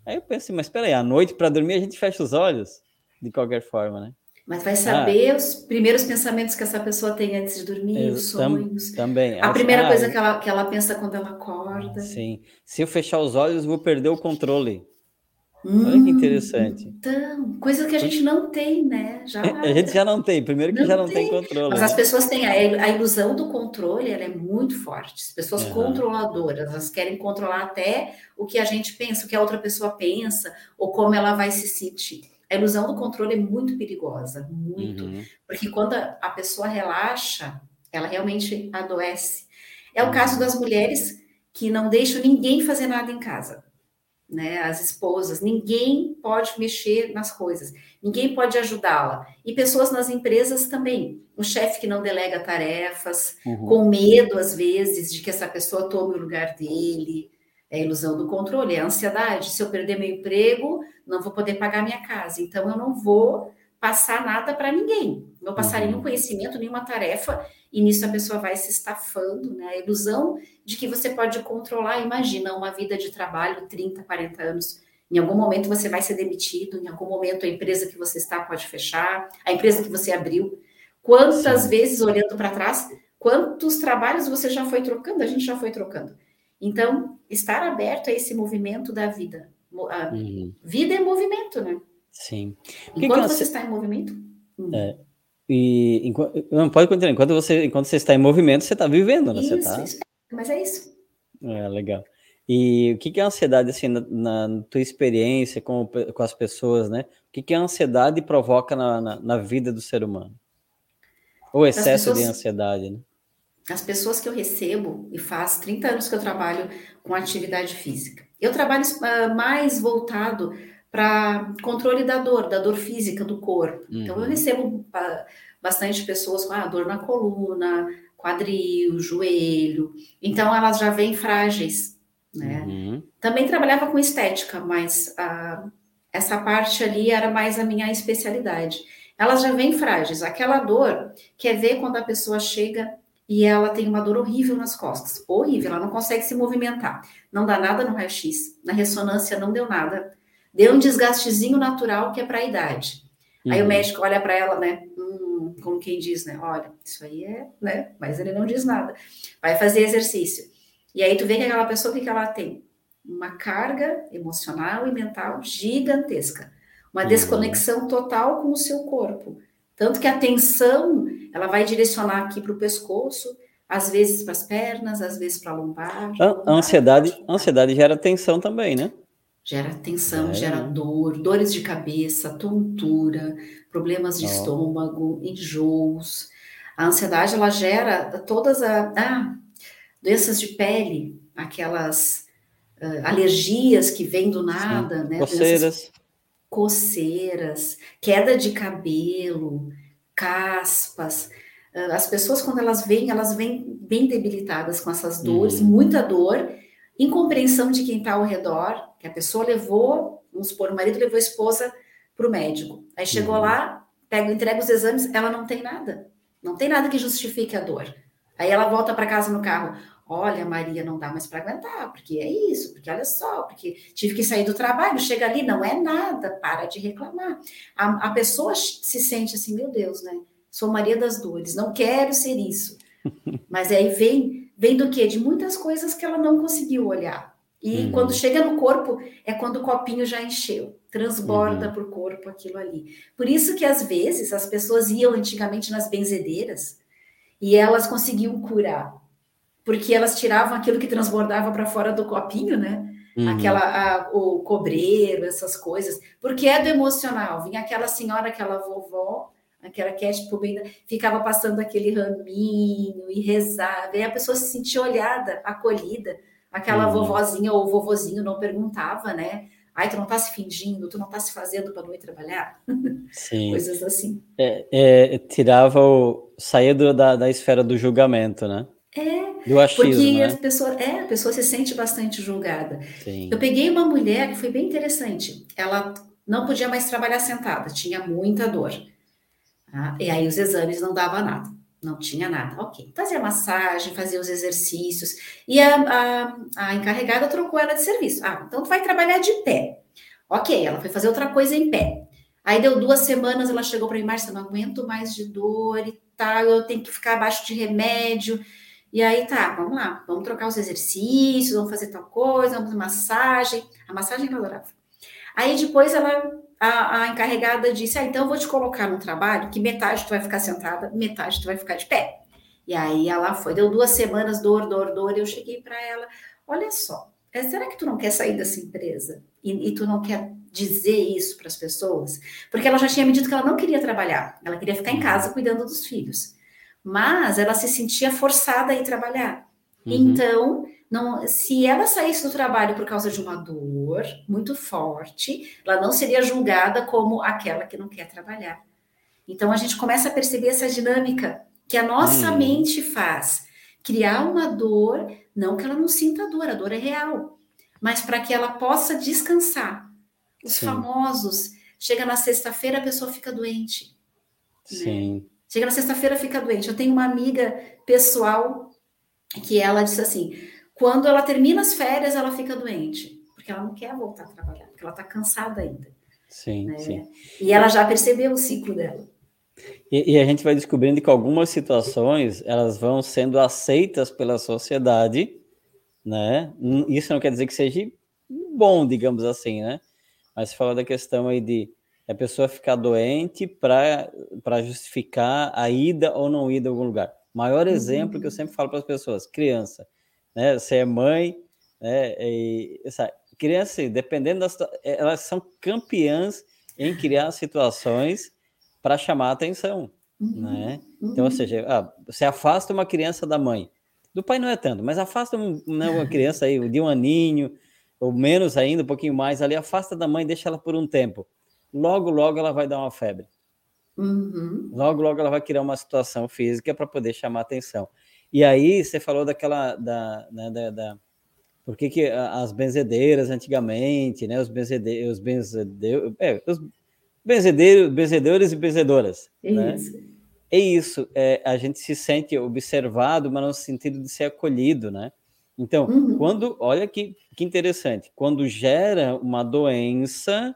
Aí eu penso assim, mas peraí, à noite para dormir a gente fecha os olhos, de qualquer forma, né? Mas vai saber ah, os primeiros pensamentos que essa pessoa tem antes de dormir, os sonhos. também. A primeira ah, coisa que ela, que ela pensa quando ela acorda. Sim. Se eu fechar os olhos, vou perder o controle. Hum, Olha que interessante. Então, coisa que a gente não tem, né? Já, a gente já não tem, primeiro que não já não tem, tem controle. Mas as pessoas têm a, ilusão do controle, ela é muito forte. As pessoas uhum. controladoras, elas querem controlar até o que a gente pensa, o que a outra pessoa pensa, ou como ela vai se sentir. A ilusão do controle é muito perigosa, muito. Uhum. Porque quando a, pessoa relaxa, ela realmente adoece. É o uhum. caso das mulheres que não deixam ninguém fazer nada em casa né, as esposas, ninguém pode mexer nas coisas, ninguém pode ajudá-la. E pessoas nas empresas também. O chefe que não delega tarefas, uhum. com medo, às vezes, de que essa pessoa tome o lugar dele. É a ilusão do controle, é a ansiedade. Se eu perder meu emprego, não vou poder pagar minha casa. Então, eu não vou passar nada para ninguém. Não passar uhum. nenhum conhecimento, nenhuma tarefa e nisso a pessoa vai se estafando, né? A ilusão de que você pode controlar, imagina, uma vida de trabalho 30, 40 anos. Em algum momento você vai ser demitido, em algum momento a empresa que você está pode fechar, a empresa que você abriu. Quantas Sim. vezes, olhando para trás, quantos trabalhos você já foi trocando? A gente já foi trocando. Então, estar aberto a esse movimento da vida. Uhum. Vida é movimento, né? Sim. Enquanto você está em movimento. Hum. É, e enquanto, não pode continuar. Enquanto você, enquanto você está em movimento, você está vivendo, né? Isso, tá... isso. Mas é isso. É legal. E o que, que é a ansiedade, assim, na, na, tua experiência com, com as pessoas, né? O que, que a ansiedade provoca na, na, na vida do ser humano? O excesso pessoas, de ansiedade, né? As pessoas que eu recebo, e faz 30 anos que eu trabalho com atividade física, eu trabalho uh, mais voltado para controle da dor, da dor física do corpo. Uhum. Então, eu uhum. recebo bastante pessoas com ah, dor na coluna, quadril, joelho. Então elas já vêm frágeis, né? Uhum. Também trabalhava com estética, mas a, essa parte ali era mais a minha especialidade. Elas já vêm frágeis. Aquela dor, quer ver quando a pessoa chega e ela tem uma dor horrível nas costas. Horrível, ela não consegue se movimentar. Não dá nada no raio-x, na ressonância não deu nada. Deu um desgastezinho natural que é para a idade. Uhum. Aí o uhum. médico olha para ela, né? Hum, como quem diz, né? Olha, isso aí é, né? Mas ele não diz nada. Vai fazer exercício. E aí tu vê que aquela pessoa, o que, que ela tem? Uma carga emocional e mental gigantesca. Uma uhum. desconexão total com o seu corpo. Tanto que a tensão, ela vai direcionar aqui para o pescoço, às vezes para as pernas, às vezes para a lombar. A, ansiedade, a ansiedade gera tensão também, né? Gera tensão, é. gera dor, dores de cabeça, tontura, problemas de oh. estômago, enjoos. A ansiedade, ela gera todas as ah, doenças de pele, aquelas uh, alergias que vêm do nada, Sim. né? Coceiras. Doenças, coceiras, queda de cabelo, caspas. Uh, as pessoas, quando elas vêm, elas vêm bem debilitadas com essas dores, uhum. muita dor, incompreensão de quem está ao redor, que a pessoa levou, vamos supor, o marido levou a esposa para o médico. Aí chegou uhum. lá, pega, entrega os exames, ela não tem nada. Não tem nada que justifique a dor. Aí ela volta para casa no carro. Olha, Maria, não dá mais para aguentar, porque é isso, porque olha só, porque tive que sair do trabalho, chega ali, não é nada, para de reclamar. A, a pessoa se sente assim, meu Deus, né? Sou Maria das Dores, não quero ser isso. Mas aí vem, vem do quê? De muitas coisas que ela não conseguiu olhar. E uhum. quando chega no corpo, é quando o copinho já encheu, transborda uhum. para o corpo aquilo ali. Por isso que às vezes as pessoas iam antigamente nas benzedeiras e elas conseguiam curar porque elas tiravam aquilo que transbordava para fora do copinho, né? Uhum. Aquela, a, o cobreiro, essas coisas, porque é do emocional. Vinha aquela senhora, aquela vovó, aquela que é tipo bem, ficava passando aquele raminho e rezava, e a pessoa se sentia olhada, acolhida. Aquela uhum. vovozinha ou vovozinho não perguntava, né? Ai, tu não tá se fingindo, tu não tá se fazendo para não ir trabalhar? Sim. Coisas assim. É, é, tirava o. saía do, da, da esfera do julgamento, né? É, do achismo, porque né? a pessoa, é, a pessoa se sente bastante julgada. Sim. Eu peguei uma mulher que foi bem interessante. Ela não podia mais trabalhar sentada, tinha muita dor. Tá? E aí os exames não dava nada, não tinha nada. Ok, fazia massagem, fazia os exercícios. E a, a, a encarregada trocou ela de serviço. Ah, então tu vai trabalhar de pé. Ok, ela foi fazer outra coisa em pé. Aí deu duas semanas, ela chegou para mim, Márcia, não aguento mais de dor e tal, eu tenho que ficar abaixo de remédio. E aí tá, vamos lá, vamos trocar os exercícios, vamos fazer tal coisa, vamos fazer massagem. A massagem ela adorava. Aí depois ela, a, a, encarregada disse: Ah, então eu vou te colocar num trabalho que metade tu vai ficar sentada, metade tu vai ficar de pé. E aí ela foi, deu duas semanas, dor, dor, dor. E eu cheguei para ela: Olha só, é, será que tu não quer sair dessa empresa? E, e tu não quer dizer isso para as pessoas? Porque ela já tinha me dito que ela não queria trabalhar, ela queria ficar em casa cuidando dos filhos mas ela se sentia forçada a ir trabalhar. Uhum. Então, não, se ela saísse do trabalho por causa de uma dor muito forte, ela não seria julgada como aquela que não quer trabalhar. Então, a gente começa a perceber essa dinâmica que a nossa uhum. mente faz. Criar uma dor, não que ela não sinta dor, a dor é real, mas para que ela possa descansar. Os Sim. famosos, chega na sexta-feira, a pessoa fica doente. Né? Sim. Né? Chega na sexta-feira, fica doente. Eu tenho uma amiga pessoal que ela disse assim: quando ela termina as férias, ela fica doente, porque ela não quer voltar a trabalhar, porque ela está cansada ainda. Sim, né? sim. E ela já percebeu o ciclo dela. E, e, a gente vai descobrindo que algumas situações elas vão sendo aceitas pela sociedade, né? Isso não quer dizer que seja bom, digamos assim, né? Mas você fala da questão aí de a pessoa ficar doente para justificar a ida ou não ida a algum lugar. Maior exemplo que eu uhum. sempre falo para as pessoas, criança, né? Você é mãe, né? E, essa, criança, dependendo das elas são campeãs em criar situações para chamar a atenção, uhum. né? Então, ou uhum. seja, ah, você afasta uma criança da mãe. Do pai não é tanto, mas afasta né, uma criança aí de um aninho, ou menos ainda, um pouquinho mais ali, afasta da mãe, deixa ela por um tempo logo, logo ela vai dar uma febre. Uhum. Logo, logo ela vai criar uma situação física para poder chamar atenção. E aí você falou daquela da, né, da, da por que, que as benzedeiras antigamente, né, os benzedeiros, os benzedeiros, é, os benzedeiros, benzedores e benzedoras, é né? Isso. É isso, é, a gente se sente observado, mas no sentido de ser acolhido, né? Então, uhum. quando, olha que, que interessante, quando gera uma doença,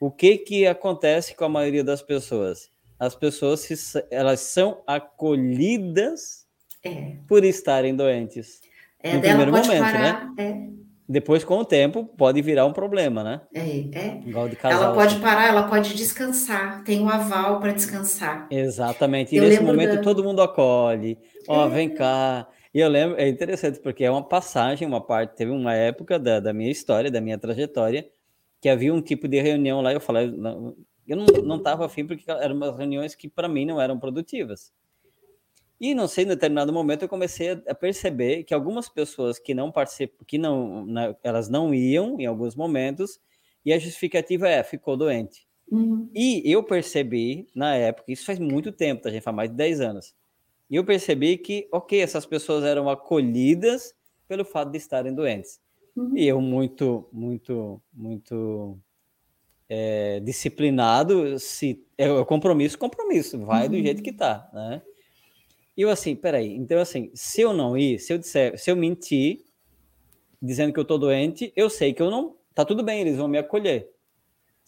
o que que acontece com a maioria das pessoas? As pessoas se, elas são acolhidas é. por estarem doentes. É, no primeiro momento, parar, né? É. Depois, com o tempo, pode virar um problema, né? É, é. Igual de casal, ela pode assim. parar, ela pode descansar, tem um aval para descansar. Exatamente. E eu nesse momento da... todo mundo acolhe. Ó, oh, vem cá. E eu lembro, é interessante, porque é uma passagem, uma parte, teve uma época da, da minha história, da minha trajetória, que havia um tipo de reunião lá, eu falei, eu não estava afim, porque eram umas reuniões que para mim não eram produtivas. E não sei, em determinado momento eu comecei a perceber que algumas pessoas que não participam, que não, né, elas não iam em alguns momentos, e a justificativa é, ficou doente. Uhum. E eu percebi na época, isso faz muito tempo, tá, gente? Faz mais de 10 anos. E eu percebi que, ok, essas pessoas eram acolhidas pelo fato de estarem doentes. Uhum. E eu, muito, muito, muito é, disciplinado, se é compromisso, compromisso, vai uhum. do jeito que tá, né? E eu assim, peraí, então assim, se eu não ir, se eu disser, se eu mentir, dizendo que eu tô doente, eu sei que eu não, tá tudo bem, eles vão me acolher.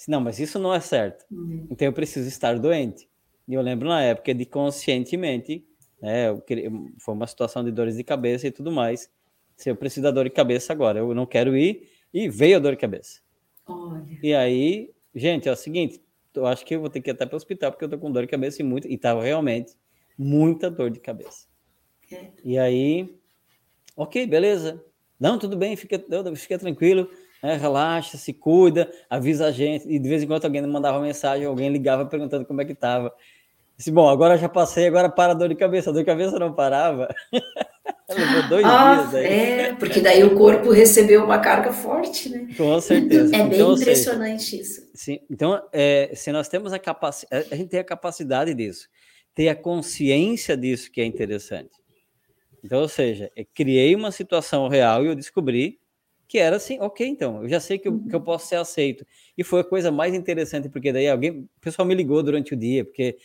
Não, mas isso não é certo. Uhum. Então eu preciso estar doente. E eu lembro na época de conscientemente, né, queria, foi uma situação de dores de cabeça e tudo mais. Se eu preciso da dor de cabeça agora, eu não quero ir, e veio a dor de cabeça. Olha. E aí, gente, é o seguinte, eu acho que eu vou ter que ir até para o hospital porque eu tô com dor de cabeça e muito, e tava realmente muita dor de cabeça. É. E aí, ok, beleza. Não, tudo bem, fica, fica tranquilo, né, relaxa, se cuida, avisa a gente. E de vez em quando alguém mandava mensagem, alguém ligava perguntando como é que estava. Disse, bom, agora já passei, agora para a dor de cabeça. A dor de cabeça não parava. Levou dois ah, dias aí. É, porque daí o corpo recebeu uma carga forte, né? Com certeza. É bem então, impressionante seja, isso. Sim, então, é, se nós temos a capacidade, a gente tem a capacidade disso ter a consciência disso que é interessante. Então, ou seja, criei uma situação real e eu descobri que era assim, ok, então, eu já sei que eu, que eu posso ser aceito. E foi a coisa mais interessante, porque daí alguém, o pessoal me ligou durante o dia, porque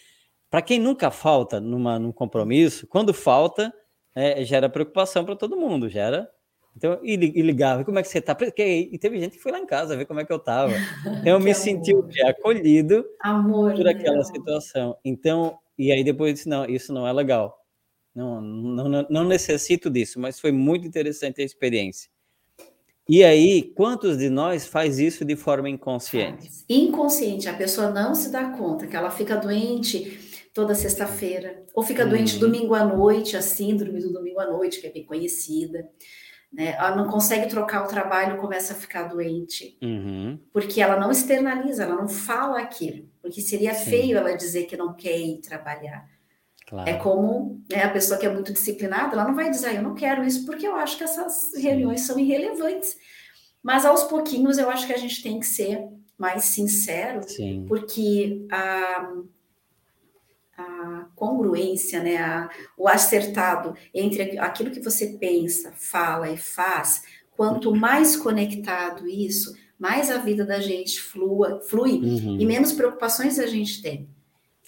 para quem nunca falta numa, num compromisso, quando falta, é, gera preocupação para todo mundo, gera. Então, e, ligava, como é que você está? E teve gente que foi lá em casa ver como é que eu estava. Então, eu me amor. senti acolhido amor, por aquela situação. Então, e aí depois disse, não, isso não é legal. Não, não, não necessito disso, mas foi muito interessante a experiência. E aí, quantos de nós faz isso de forma inconsciente? Inconsciente, a pessoa não se dá conta que ela fica doente toda sexta-feira, ou fica doente uhum. domingo à noite, a síndrome do domingo à noite, que é bem conhecida. Né? Ela não consegue trocar o trabalho, começa a ficar doente, uhum. porque ela não externaliza, ela não fala aquilo, porque seria Sim. feio ela dizer que não quer ir trabalhar. Claro. É como né, a pessoa que é muito disciplinada, ela não vai dizer, ah, eu não quero isso, porque eu acho que essas reuniões Sim. são irrelevantes. Mas aos pouquinhos eu acho que a gente tem que ser mais sincero, Sim. porque a, a congruência, né, a, o acertado entre aquilo que você pensa, fala e faz, quanto mais conectado isso, mais a vida da gente flua, flui uhum. e menos preocupações a gente tem.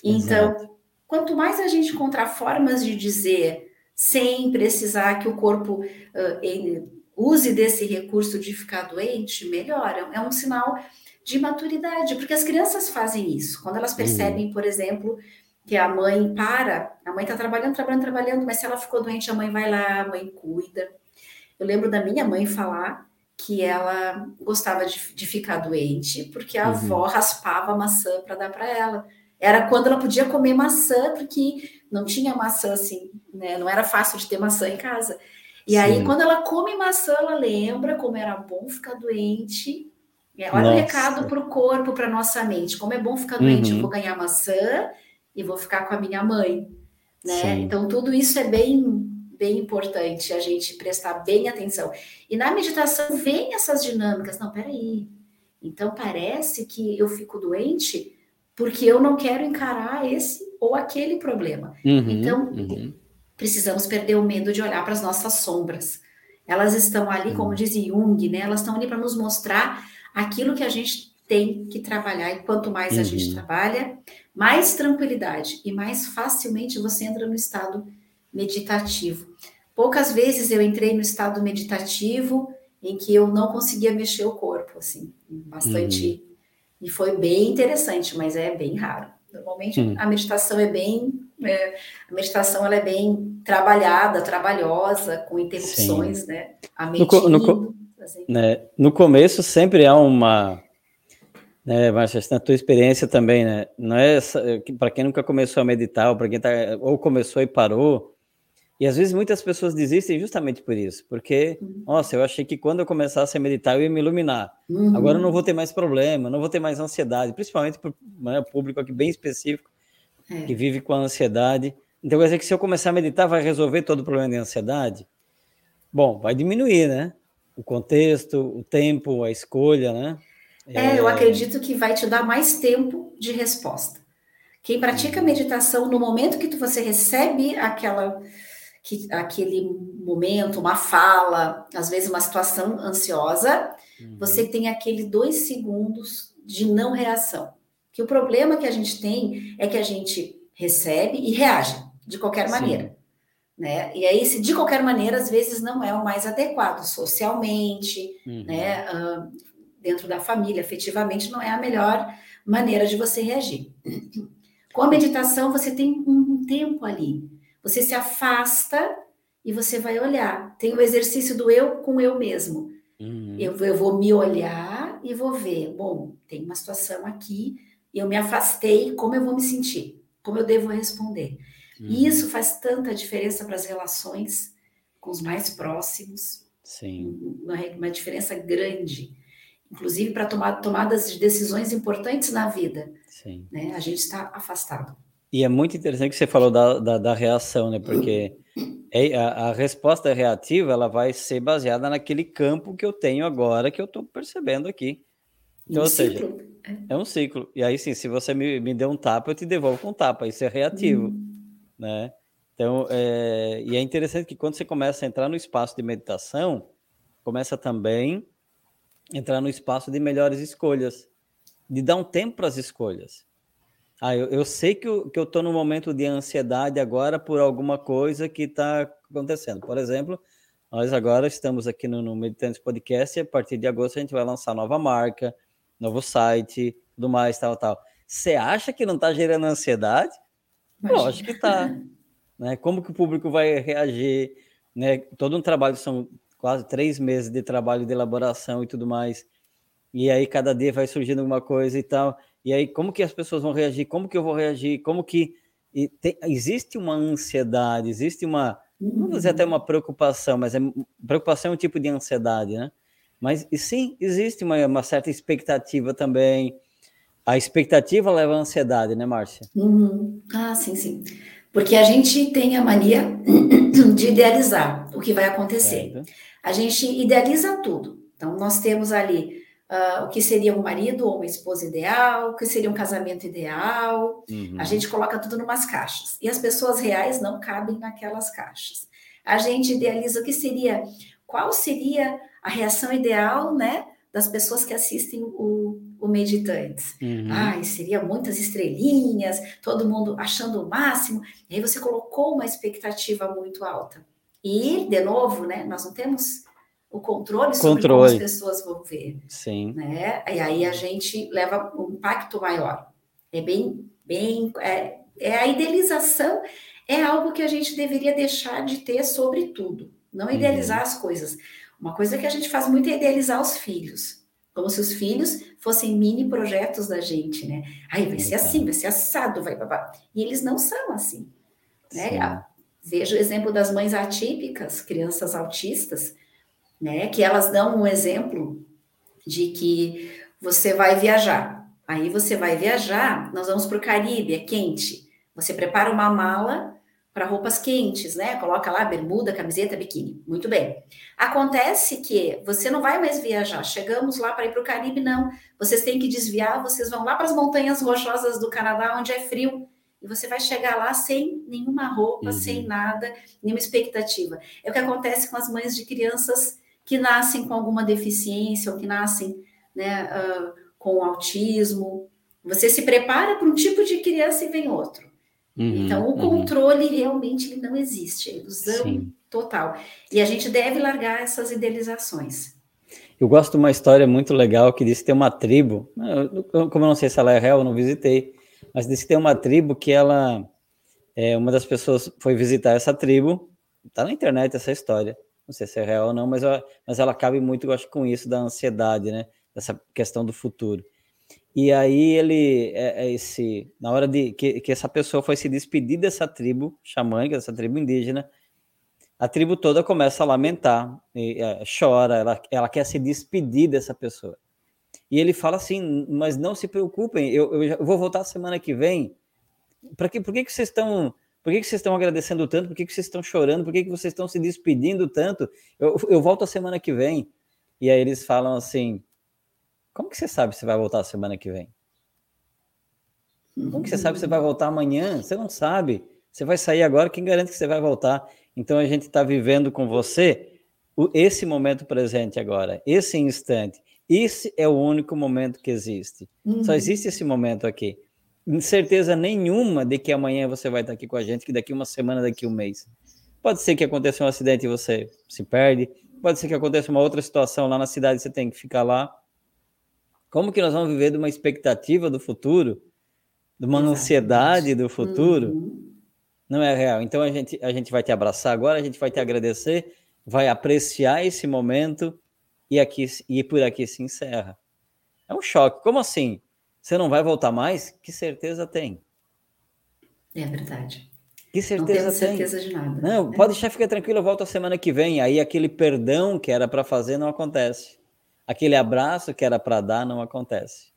Então, Exato. quanto mais a gente encontrar formas de dizer sem precisar que o corpo uh, use desse recurso de ficar doente, melhor. É um sinal de maturidade, porque as crianças fazem isso. Quando elas uhum. percebem, uhum. por exemplo, que a mãe para, a mãe está trabalhando, trabalhando, trabalhando, mas se ela ficou doente, a mãe vai lá, a mãe cuida. Eu lembro da minha mãe falar que ela gostava de, de ficar doente porque a uhum. avó raspava maçã para dar para ela. Era quando ela podia comer maçã, porque não tinha maçã assim, né? Não era fácil de ter maçã em casa. E Sim. aí, quando ela come maçã, ela lembra como era bom ficar doente. Olha Nossa. o recado para o corpo, para nossa mente. Como é bom ficar doente, uhum. eu vou ganhar maçã e vou ficar com a minha mãe, né? Sim. Então tudo isso é bem bem importante a gente prestar bem atenção. E na meditação vem essas dinâmicas. Não, peraí. Então parece que eu fico doente porque eu não quero encarar esse ou aquele problema. Uhum, então, uhum. precisamos perder o medo de olhar para as nossas sombras. Elas estão ali, como diz Jung, né? Elas estão ali para nos mostrar aquilo que a gente tem que trabalhar. E quanto mais uhum. a gente uhum. trabalha, mais tranquilidade e mais facilmente você entra no estado meditativo. Poucas vezes eu entrei no estado meditativo em que eu não conseguia mexer o corpo, assim, bastante. Uhum. E foi bem interessante, mas é bem raro. Normalmente uhum. a meditação é bem, é, a meditação ela é bem trabalhada, trabalhosa, com interrupções, Sim. né? A mente no, no, assim. né? no começo sempre há uma né, Márcia, na tua experiência também, né? Não é para quem nunca começou a meditar, ou para quem tá, ou começou e parou, e às vezes muitas pessoas desistem justamente por isso, porque, uhum. nossa, eu achei que quando eu começasse a meditar eu ia me iluminar. Uhum. Agora eu não vou ter mais problema, não vou ter mais ansiedade, principalmente para né, o público aqui bem específico, é. que vive com ansiedade. Então quer dizer que se eu começar a meditar vai resolver todo o problema de ansiedade? Bom, vai diminuir, né? O contexto, o tempo, a escolha, né? É, é, eu acredito que vai te dar mais tempo de resposta. Quem pratica meditação, no momento que você recebe aquela que, aquele momento, uma fala, às vezes uma situação ansiosa, uhum. você tem aquele dois segundos de não reação. Que o problema que a gente tem é que a gente recebe e reage de qualquer maneira. Né? E aí, se de qualquer maneira, às vezes não é o mais adequado socialmente, uhum. né? Uh, dentro da família, afetivamente, não é a melhor maneira de você reagir. Com a meditação, você tem um tempo ali você se afasta e você vai olhar. Tem o exercício do eu com eu mesmo. Uhum. Eu, eu vou me olhar e vou ver. Bom, tem uma situação aqui, eu me afastei, como eu vou me sentir? Como eu devo responder? Uhum. E isso faz tanta diferença para as relações com os mais próximos. Sim. Uma, uma diferença grande. Inclusive para tomar tomadas de decisões importantes na vida. Sim. Né? A gente está afastado. E é muito interessante que você falou da, da, da reação, né? Porque é, a, a, resposta reativa ela vai ser baseada naquele campo que eu tenho agora, que eu estou percebendo aqui. Então, um ou seja, ciclo. é um ciclo. E aí, sim, se você me, me deu um tapa, eu te devolvo com um tapa. Isso é reativo, hum. né? Então, é, e é interessante que quando você começa a entrar no espaço de meditação, começa também entrar no espaço de melhores escolhas, de dar um tempo para as escolhas. Ah, eu, eu sei que eu, que eu tô num momento de ansiedade agora por alguma coisa que está acontecendo. Por exemplo, nós agora estamos aqui no, no Meditantes Podcast e a partir de agosto a gente vai lançar nova marca, novo site, tudo mais, tal, tal. Você acha que não está gerando ansiedade? Imagina. Lógico que está. Né? Como que o público vai reagir? Né? Todo um trabalho, são quase três meses de trabalho de elaboração e tudo mais. E aí cada dia vai surgindo alguma coisa e tal. E aí, como que as pessoas vão reagir? Como que eu vou reagir? Como que. Tem, existe uma ansiedade, existe uma. Não dizer até uma preocupação, mas é, preocupação é um tipo de ansiedade, né? Mas e sim, existe uma, uma certa expectativa também. A expectativa leva à ansiedade, né, Márcia? Uhum. Ah, sim, sim. Porque a gente tem a mania de idealizar o que vai acontecer. Certo. A gente idealiza tudo. Então, nós temos ali Uh, o que seria um marido ou uma esposa ideal, o que seria um casamento ideal. Uhum. A gente coloca tudo numas caixas. E as pessoas reais não cabem naquelas caixas. A gente idealiza o que seria, qual seria a reação ideal, né? Das pessoas que assistem o, o Meditantes. Uhum. Ai, seria muitas estrelinhas, todo mundo achando o máximo. E aí você colocou uma expectativa muito alta. E, de novo, né? Nós não temos o controle sobre controle. como as pessoas vão ver. Sim. Né? E aí a gente leva um impacto maior. É bem, bem, é, é a idealização é algo que a gente deveria deixar de ter sobre tudo. Não idealizar uhum. as coisas. Uma coisa que a gente faz muito é idealizar os filhos. Como se os filhos fossem mini projetos da gente, né? Aí vai ser assim, vai ser assado, vai babá. E eles não são assim. Né? Veja o exemplo das mães atípicas, crianças autistas né? Que elas dão um exemplo de que você vai viajar. Aí você vai viajar, nós vamos para o Caribe, é quente. Você prepara uma mala para roupas quentes, né? Coloca lá bermuda, camiseta, biquíni. Muito bem. Acontece que você não vai mais viajar. Chegamos lá para ir para o Caribe, não. Vocês têm que desviar, vocês vão lá para as montanhas rochosas do Canadá, onde é frio. E você vai chegar lá sem nenhuma roupa, uhum. sem nada, nenhuma expectativa. É o que acontece com as mães de crianças que nascem com alguma deficiência ou que nascem né, uh, com autismo. Você se prepara para um tipo de criança e vem outro. Uhum, então, o uhum. controle realmente ele não existe, é ilusão Sim. total. E a gente deve largar essas idealizações. Eu gosto de uma história muito legal que diz que tem uma tribo, como eu não sei se ela é real, eu não visitei, mas diz que tem uma tribo que ela, é, uma das pessoas foi visitar essa tribo, tá na internet essa história, não sei se é real ou não, mas, ela, mas ela cabe muito, eu acho, com isso da ansiedade, né, dessa questão do futuro. E aí ele, é, é esse, na hora de que, que essa pessoa foi se despedir dessa tribo xamânica, dessa tribo indígena, a tribo toda começa a lamentar, e, é, chora, ela, ela quer se despedir dessa pessoa. E ele fala assim, mas não se preocupem, eu, eu, eu vou voltar semana que vem. Para que, por que, que vocês estão por que, que vocês estão agradecendo tanto? Por que, que vocês estão chorando? Por que, que vocês estão se despedindo tanto? Eu, eu volto a semana que vem. E aí eles falam assim: como que você sabe se vai voltar semana que vem? Como que você sabe se vai voltar amanhã? Você não sabe. Você vai sair agora, quem garante que você vai voltar? Então a gente está vivendo com você esse momento presente agora, esse instante. Esse é o único momento que existe. Uhum. Só existe esse momento aqui. Certeza nenhuma de que amanhã você vai estar aqui com a gente, que daqui uma semana, daqui um mês. Pode ser que aconteça um acidente e você se perde. Pode ser que aconteça uma outra situação lá na cidade e você tem que ficar lá. Como que nós vamos viver de uma expectativa do futuro, de uma Exatamente. ansiedade do futuro? Uhum. Não é real. Então a gente, a gente vai te abraçar agora, a gente vai te agradecer, vai apreciar esse momento e aqui e por aqui se encerra. É um choque. Como assim? Você não vai voltar mais? Que certeza tem? É verdade. Que certeza não tem? certeza de nada. Não, pode deixar, fica tranquilo, eu volto a semana que vem. Aí aquele perdão que era para fazer não acontece. Aquele abraço que era para dar não acontece.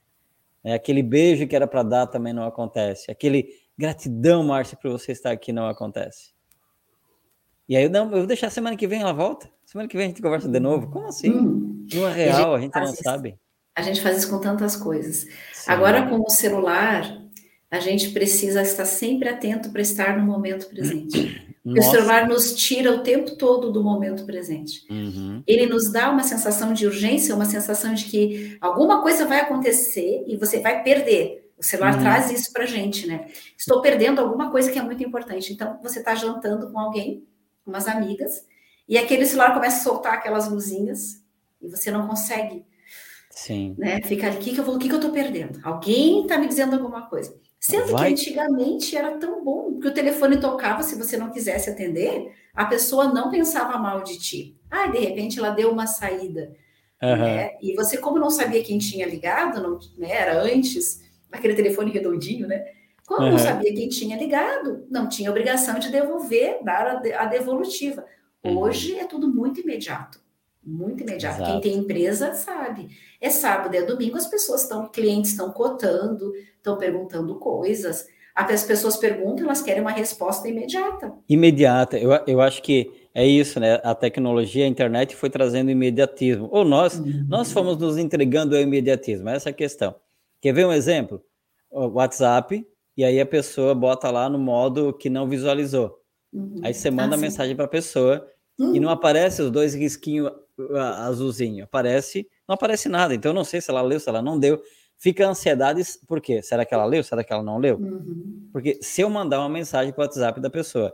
É, aquele beijo que era para dar também não acontece. Aquele gratidão, Márcia, por você estar aqui não acontece. E aí, não, eu vou deixar semana que vem ela volta. Semana que vem a gente conversa de novo. Como assim? Hum. Não é real, a gente, a gente não isso, sabe. A gente faz isso com tantas coisas. Sim. Agora, com o celular, a gente precisa estar sempre atento para estar no momento presente. Porque o celular nos tira o tempo todo do momento presente. Uhum. Ele nos dá uma sensação de urgência, uma sensação de que alguma coisa vai acontecer e você vai perder. O celular uhum. traz isso para gente, né? Estou perdendo alguma coisa que é muito importante. Então, você está jantando com alguém, com umas amigas, e aquele celular começa a soltar aquelas luzinhas e você não consegue. Sim. Né? Fica ali, o que, que, eu vou, o que, que eu estou perdendo? Alguém está me dizendo alguma coisa. Sendo Vai. que antigamente era tão bom, que o telefone tocava, se você não quisesse atender, a pessoa não pensava mal de ti. Ah, de repente ela deu uma saída. Uhum. Né? E você, como não sabia quem tinha ligado, não, né, era antes, aquele telefone redondinho, né? Como uhum. não sabia quem tinha ligado, não tinha obrigação de devolver, dar a, a devolutiva. Uhum. Hoje é tudo muito imediato. Muito imediato. Exato. Quem tem empresa sabe. É sábado, é domingo, as pessoas estão, clientes estão cotando, estão perguntando coisas. As pessoas perguntam, elas querem uma resposta imediata. Imediata. Eu, eu acho que é isso, né? A tecnologia, a internet foi trazendo imediatismo. Ou nós, uhum. nós fomos nos entregando ao imediatismo. Essa é a questão. Quer ver um exemplo? O WhatsApp, e aí a pessoa bota lá no modo que não visualizou. Uhum. Aí você manda ah, a mensagem para a pessoa uhum. e não aparece os dois risquinhos azulzinho. Aparece, não aparece nada. Então eu não sei se ela leu, se ela não deu. Fica ansiedade, por quê? Será que ela leu? Será que ela não leu? Uhum. Porque se eu mandar uma mensagem para o WhatsApp da pessoa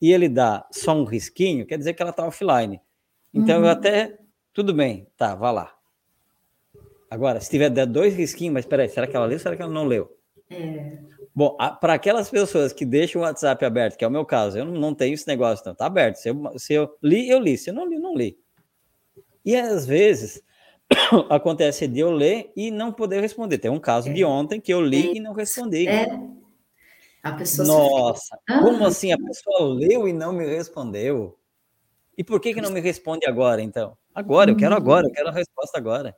e ele dá só um risquinho, quer dizer que ela está offline. Então eu uhum. até, tudo bem, tá, vá lá. Agora, se tiver dois risquinhos, mas peraí, será que ela leu? Será que ela não leu? É. Bom, para aquelas pessoas que deixam o WhatsApp aberto, que é o meu caso, eu não, tenho esse negócio, não, tá aberto. Se eu, se eu li, eu li. Se eu não li, não li. E às vezes acontece de eu ler e não poder responder. Tem um caso é. de ontem que eu li é. e não respondi. É. A pessoa Nossa, ah. como assim? A pessoa leu e não me respondeu? E por que, que não me responde agora, então? Agora, eu quero hum. agora, eu quero a resposta agora.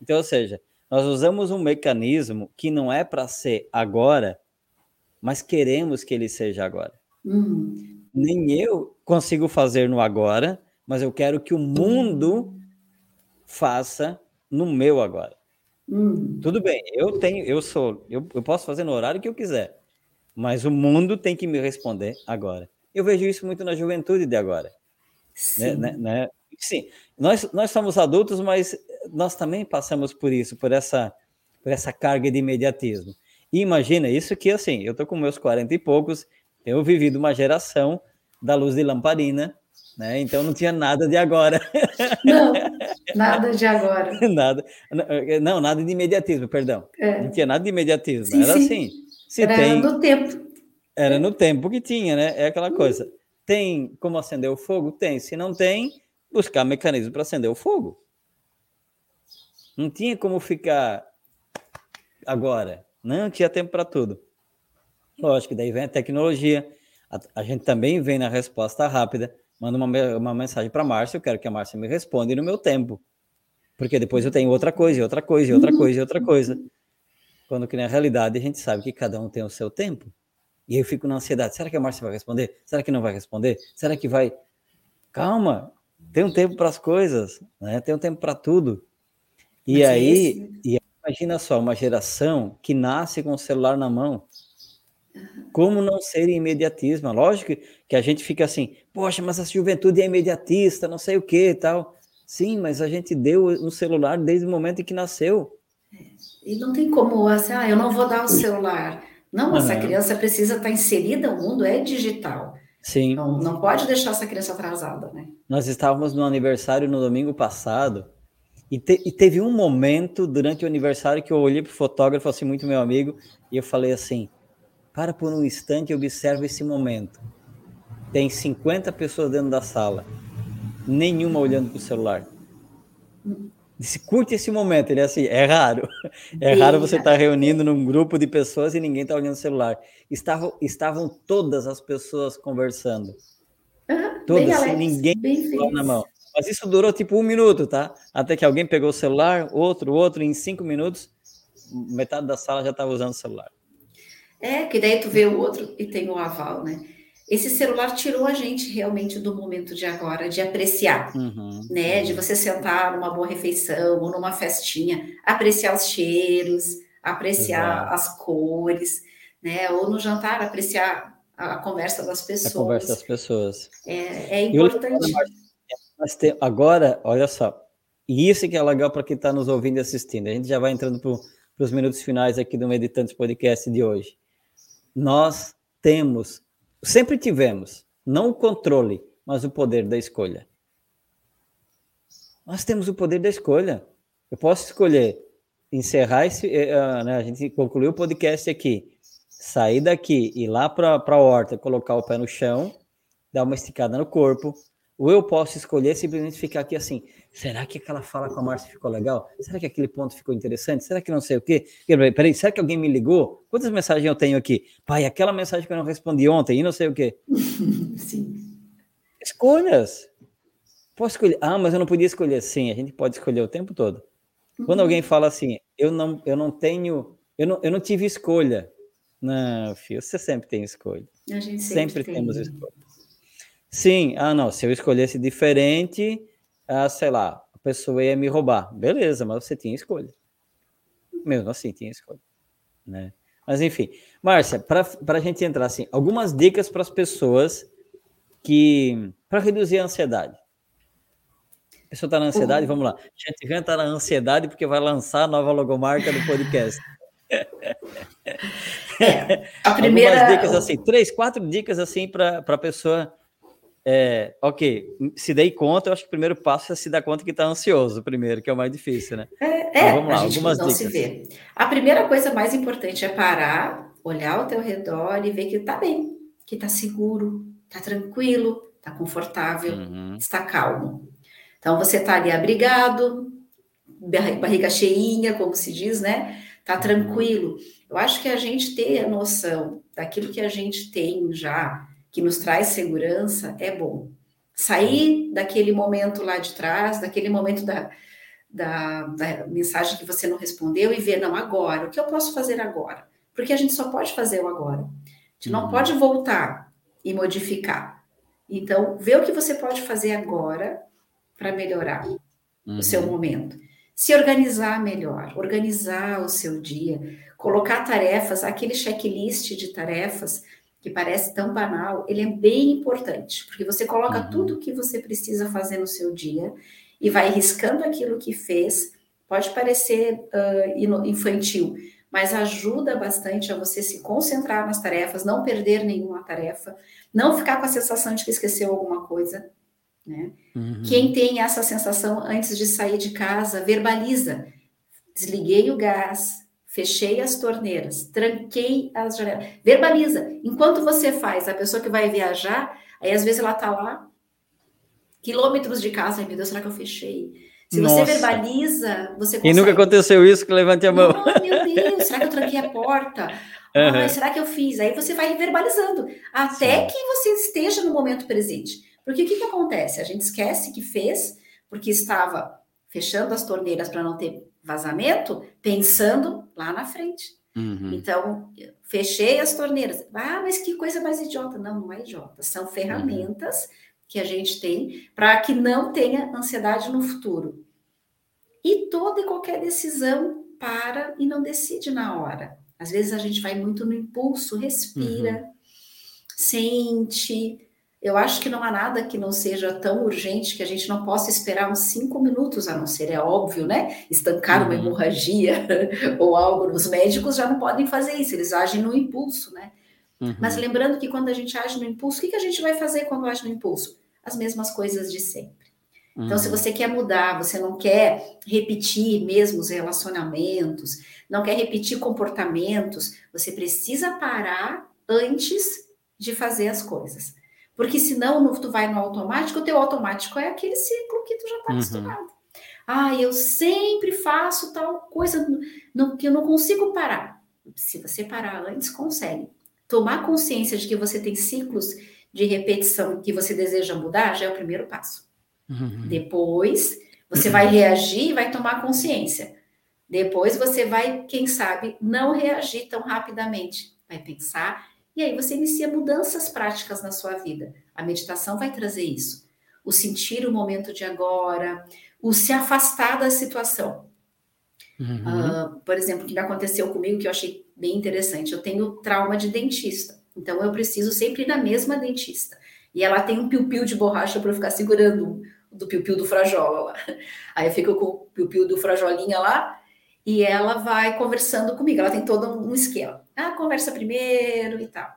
Então, ou seja, nós usamos um mecanismo que não é para ser agora, mas queremos que ele seja agora. Uhum. Nem eu consigo fazer no agora, mas eu quero que o mundo faça no meu agora. Uhum. Tudo bem, eu tenho, eu sou, eu, eu posso fazer no horário que eu quiser, mas o mundo tem que me responder agora. Eu vejo isso muito na juventude de agora. Sim. Né, né, né? Sim, nós, nós somos adultos, mas nós também passamos por isso, por essa, por essa carga de imediatismo. E imagina isso que, assim, eu tô com meus 40 e poucos, eu vivido uma geração da luz de lamparina, né? Então não tinha nada de agora. Não, nada de agora. nada. Não, nada de imediatismo, perdão. É. Não tinha nada de imediatismo. Sim, era sim. assim. Se era tem, no tempo. Era no tempo que tinha, né? É aquela coisa. Tem como acender o fogo? Tem. Se não tem, buscar mecanismo para acender o fogo. Não tinha como ficar agora. Não tinha tempo para tudo. Lógico, daí vem a tecnologia. A, a, gente também vem na resposta rápida. Manda uma, uma mensagem para a Márcia. Eu quero que a Márcia me responda no meu tempo. Porque depois eu tenho outra coisa, outra coisa, outra coisa, outra coisa. Quando que na realidade a gente sabe que cada um tem o seu tempo. E eu fico na ansiedade. Será que a Márcia vai responder? Será que não vai responder? Será que vai? Calma, tem um tempo para as coisas, né? Tem um tempo para tudo. E Mas aí, esse... e imagina só, uma geração que nasce com o celular na mão. Como não ser imediatismo? Lógico que a gente fica assim, poxa, mas a juventude é imediatista, não sei o que e tal. Sim, mas a gente deu um celular desde o momento em que nasceu. E não tem como, assim, ah, eu não vou dar o celular. Não, essa criança precisa estar inserida, o mundo é digital. Sim. Não, não pode deixar essa criança atrasada, né? Nós estávamos no aniversário no domingo passado e, te, e teve um momento durante o aniversário que eu olhei para o fotógrafo, assim, muito meu amigo, e eu falei assim: para por um instante e observa esse momento. Tem 50 pessoas dentro da sala, nenhuma olhando para o celular. Disse, curte esse momento. Ele é assim, é raro. É raro você estar tá reunindo num grupo de pessoas e ninguém está olhando o celular. Estavam, estavam todas as pessoas conversando. Uhum, todas, sem ninguém na mão. Mas isso durou tipo um minuto, tá? Até que alguém pegou o celular, outro, outro, e em cinco minutos, metade da sala já estava usando o celular. É, que daí tu vê o outro e tem o aval, né? esse celular tirou a gente realmente do momento de agora, de apreciar, uhum, né? Uhum. De você sentar numa boa refeição ou numa festinha, apreciar os cheiros, apreciar Exato. as cores, né? Ou no jantar, apreciar a, conversa das pessoas. A conversa das pessoas. É, é importante. mas tem, agora, olha só, e isso que é legal para quem está nos ouvindo e assistindo. A gente já vai entrando para os minutos finais aqui do Meditantes Podcast de hoje. Nós temos sempre tivemos, não o controle, mas o poder da escolha. Nós temos o poder da escolha. Eu posso escolher encerrar esse. Uh, né, a gente concluiu o podcast aqui, sair daqui, ir lá para a horta, colocar o pé no chão, dar uma esticada no corpo, ou eu posso escolher simplesmente ficar aqui assim. Será que aquela fala com a Márcia ficou legal? Será que aquele ponto ficou interessante? Será que não sei o quê? Peraí, será que alguém me ligou? Quantas mensagens eu tenho aqui? Pai, aquela mensagem que eu não respondi ontem e não sei o quê. Sim. Escolhas. Posso escolher? Ah, mas eu não podia escolher. Sim, a gente pode escolher o tempo todo. Quando uhum. alguém fala assim, eu não, eu não tenho, eu não, eu não tive escolha. Não, filho, você sempre tem escolha. A gente sempre, sempre temos escolha. Sim, ah, não, se eu escolhesse diferente, ah, sei lá, a pessoa ia me roubar. Beleza, mas você tinha escolha. Mesmo assim, tinha escolha. Né? Mas enfim, Márcia, para a gente entrar assim, algumas dicas para as pessoas que. para reduzir a ansiedade. A pessoa está na ansiedade, uhum. vamos lá. A gente já está na ansiedade porque vai lançar a nova logomarca do podcast. É, a primeira. Algumas dicas assim, três, quatro dicas assim para a pessoa é, ok, se dei conta, eu acho que o primeiro passo é se dar conta que está ansioso, primeiro, que é o mais difícil, né? É, é vamos lá, algumas não dicas. se vê. A primeira coisa mais importante é parar, olhar ao teu redor e ver que está bem, que está seguro, está tranquilo, está confortável, uhum. está calmo. Então você está ali abrigado, barriga cheinha, como se diz, né? Tá uhum. tranquilo. Eu acho que a gente ter a noção daquilo que a gente tem já que nos traz segurança, é bom. Sair daquele momento lá de trás, daquele momento da, da, da, mensagem que você não respondeu e ver, não, agora, o que eu posso fazer agora? Porque a gente só pode fazer o agora. A gente uhum. não pode voltar e modificar. Então, vê o que você pode fazer agora para melhorar uhum. o seu momento. se organizar melhor, organizar o seu dia, colocar tarefas, aquele checklist de tarefas que parece tão banal, ele é bem importante, porque você coloca uhum. tudo o que você precisa fazer no seu dia e vai riscando aquilo que fez. Pode parecer uh, infantil, mas ajuda bastante a você se concentrar nas tarefas, não perder nenhuma tarefa, não ficar com a sensação de que esqueceu alguma coisa. Né? Uhum. Quem tem essa sensação antes de sair de casa, verbaliza. Desliguei o gás, fechei as torneiras, tranquei as janelas. Verbaliza. Enquanto você faz, a pessoa que vai viajar, aí às vezes ela está lá, quilômetros de casa, ai meu Deus, será que eu fechei? Se Nossa. você verbaliza, você consegue... E nunca aconteceu isso, que levante a mão. Oh, meu Deus, será que eu tranquei a porta? Uhum. será que eu fiz? Aí você vai verbalizando, até Sim. que você esteja no momento presente. Porque o que, que acontece? A gente esquece que fez, porque estava fechando as torneiras para não ter vazamento, pensando lá na frente. Uhum. Então, fechei as torneiras. Ah, mas que coisa mais idiota. Não, não é idiota. São ferramentas uhum. que a gente tem para que não tenha ansiedade no futuro. E toda e qualquer decisão para e não decide na hora. Às vezes a gente vai muito no impulso, respira, uhum. sente, eu acho que não há nada que não seja tão urgente que a gente não possa esperar uns cinco minutos, a não ser, é óbvio, né? Estancar uhum. uma hemorragia ou algo. Os médicos já não podem fazer isso, eles agem no impulso, né? Uhum. Mas lembrando que quando a gente age no impulso, o que, que a gente vai fazer quando age no impulso? As mesmas coisas de sempre. Uhum. Então, se uhum. você quer mudar, você não quer repetir mesmo os relacionamentos, não quer repetir comportamentos, você precisa parar antes de fazer as coisas. Porque senão tu vai no automático, o teu automático é aquele ciclo que tu já está uhum. acostumado. Ah, eu sempre faço tal coisa no, que eu não consigo parar. Se você parar antes, consegue. Tomar consciência de que você tem ciclos de repetição que você deseja mudar já é o primeiro passo. Uhum. Depois, você vai reagir e vai tomar consciência. Depois, você vai, quem sabe, não reagir tão rapidamente. Vai pensar e aí você inicia mudanças práticas na sua vida. A meditação vai trazer isso. O sentir o momento de agora, o se afastar da situação. Uhum. Uh, por exemplo, o que aconteceu comigo, que eu achei bem interessante. Eu tenho trauma de dentista. Então eu preciso sempre ir na mesma dentista. E ela tem um piu-piu de borracha para eu ficar segurando do piu-piu do frajola lá. Aí eu fico com o piu-piu do frajolinha lá e ela vai conversando comigo. Ela tem todo um esquema. Ah, conversa primeiro e tal.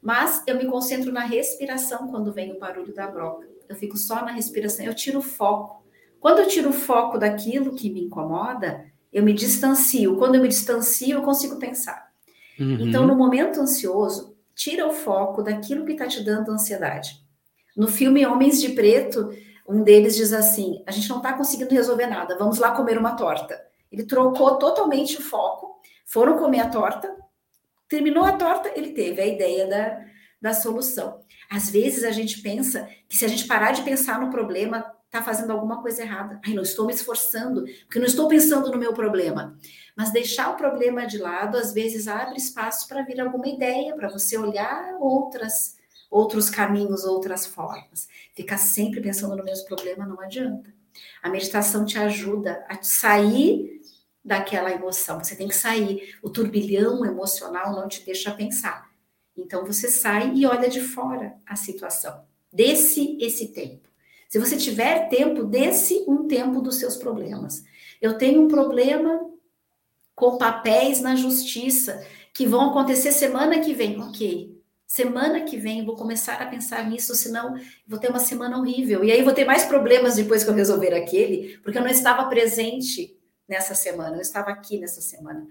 Mas eu me concentro na respiração quando vem o barulho da broca. Eu fico só na respiração, eu tiro o foco. Quando eu tiro o foco daquilo que me incomoda, eu me distancio. Quando eu me distancio, eu consigo pensar. Uhum. Então, no momento ansioso, tira o foco daquilo que está te dando ansiedade. No filme Homens de Preto, um deles diz assim: a gente não está conseguindo resolver nada, vamos lá comer uma torta. Ele trocou totalmente o foco, foram comer a torta, Terminou a torta, ele teve a ideia da, da solução. Às vezes a gente pensa que se a gente parar de pensar no problema, está fazendo alguma coisa errada. Ai, não estou me esforçando, porque não estou pensando no meu problema. Mas deixar o problema de lado, às vezes, abre espaço para vir alguma ideia, para você olhar outras, outros caminhos, outras formas. Ficar sempre pensando no mesmo problema não adianta. A meditação te ajuda a sair daquela emoção. Você tem que sair. O turbilhão emocional não te deixa pensar. Então você sai e olha de fora a situação. Desce esse tempo. Se você tiver tempo, desce um tempo dos seus problemas. Eu tenho um problema com papéis na justiça que vão acontecer semana que vem. Ok. Semana que vem vou começar a pensar nisso, senão vou ter uma semana horrível. E aí vou ter mais problemas depois que eu resolver aquele, porque eu não estava presente nessa semana, eu estava aqui nessa semana.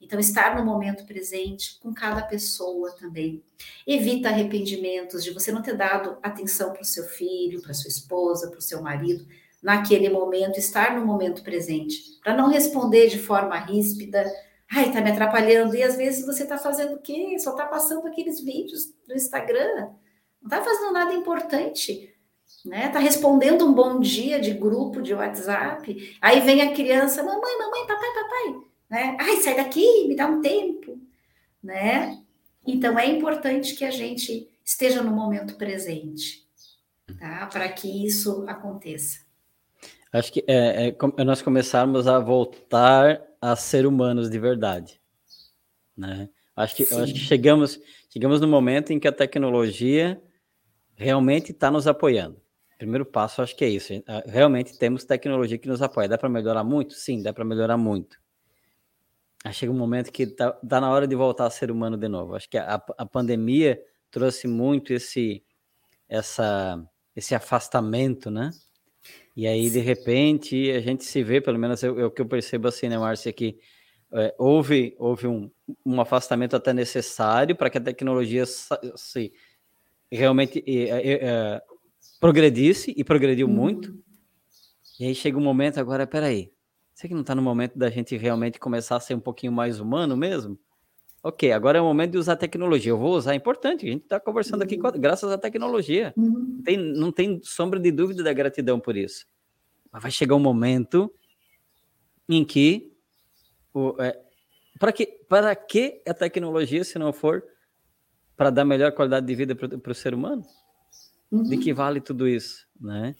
Então, estar no momento presente com cada pessoa também. Evita arrependimentos de você não ter dado atenção para o seu filho, para sua esposa, para o seu marido, naquele momento, estar no momento presente, para não responder de forma ríspida, ai, tá me atrapalhando, e às vezes você tá fazendo o quê? Só tá passando aqueles vídeos do Instagram, não tá fazendo nada importante né? Tá respondendo um bom dia de grupo de WhatsApp. Aí vem a criança, mamãe, mamãe, papai, papai, né? Ai, sai daqui, me dá um tempo, né? Então é importante que a gente esteja no momento presente, tá? Para que isso aconteça. Acho que é, é, nós começarmos a voltar a ser humanos de verdade, né? Acho que, acho que chegamos, chegamos no momento em que a tecnologia realmente está nos apoiando. Primeiro passo, acho que é isso. Ah, realmente temos tecnologia que nos apoia. Dá para melhorar muito? Sim, dá para melhorar muito. Aí chega um momento que está tá na hora de voltar a ser humano de novo. Acho que a, a pandemia trouxe muito esse, essa, esse afastamento, né? E aí, de repente, a gente se vê, pelo menos é o que eu percebo assim, né, Márcia, que é, houve, houve um, um afastamento até necessário para que a tecnologia se, realmente é, progredisse e progrediu uhum. muito. E aí chega um momento agora, peraí, Será que não está no momento da gente realmente começar a ser um pouquinho mais humano mesmo? Ok, agora é o momento de usar tecnologia. Eu vou usar, é importante. A gente está conversando aqui com, graças à tecnologia. Uhum. Não, tem, não tem sombra de dúvida da gratidão por isso. Mas vai chegar um momento em que é, para que para que a tecnologia se não for para dar melhor qualidade de vida para o ser humano? Uhum. De que vale tudo isso, né?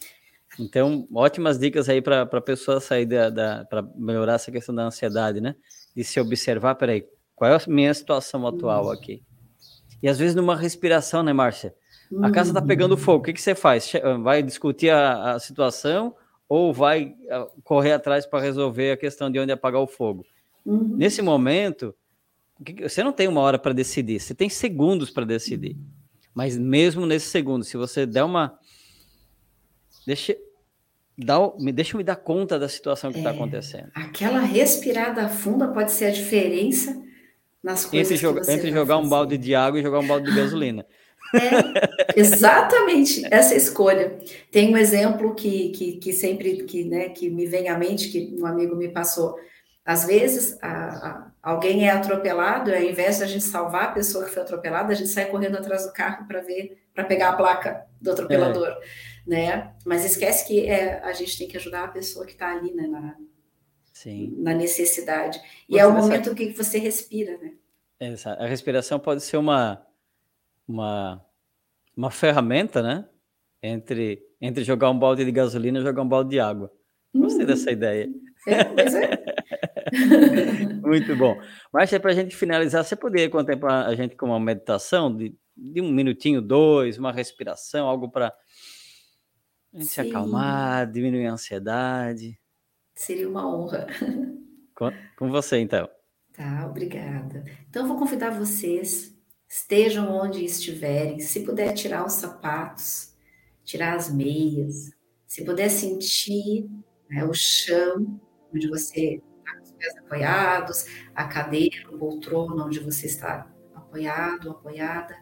Então, ótimas dicas aí para a pessoa sair da, da para melhorar essa questão da ansiedade, né? De se observar, peraí, qual é a minha situação atual uhum. aqui? E às vezes numa respiração, né, Márcia? A casa está pegando uhum. fogo, o que, que você faz? Vai discutir a, a situação ou vai correr atrás para resolver a questão de onde apagar o fogo? Uhum. Nesse momento, você não tem uma hora para decidir, você tem segundos para decidir. Mas mesmo nesse segundo, se você der uma. Deixa, dá, me deixa me dar conta da situação que está é, acontecendo. Aquela respirada funda pode ser a diferença nas coisas entre, joga, entre jogar fazer. um balde de água e jogar um balde de gasolina. É, exatamente essa escolha. Tem um exemplo que, que, que sempre que, né, que me vem à mente, que um amigo me passou. Às vezes, a, a, alguém é atropelado, ao invés de a gente salvar a pessoa que foi atropelada, a gente sai correndo atrás do carro para ver, para pegar a placa do atropelador. É né? Mas esquece que é, a gente tem que ajudar a pessoa que está ali, né? Na, Sim. na necessidade. E você é o momento que você respira, né? Exato. A respiração pode ser uma, uma, uma ferramenta, né? Entre, entre jogar um balde de gasolina e jogar um balde de água. Gostei uhum. dessa ideia. É, pois é. Muito bom. Mas para a gente finalizar, você poderia contemplar a gente com uma meditação de, de um minutinho, dois, uma respiração, algo para a gente Sim. se acalmar, diminuir a ansiedade. Seria uma honra. Com, com você, então. Tá, obrigada. Então, eu vou convidar vocês, estejam onde estiverem, se puder tirar os sapatos, tirar as meias, se puder sentir né, o chão onde você pés apoiados, a cadeira, o poltrona onde você está apoiado, apoiada.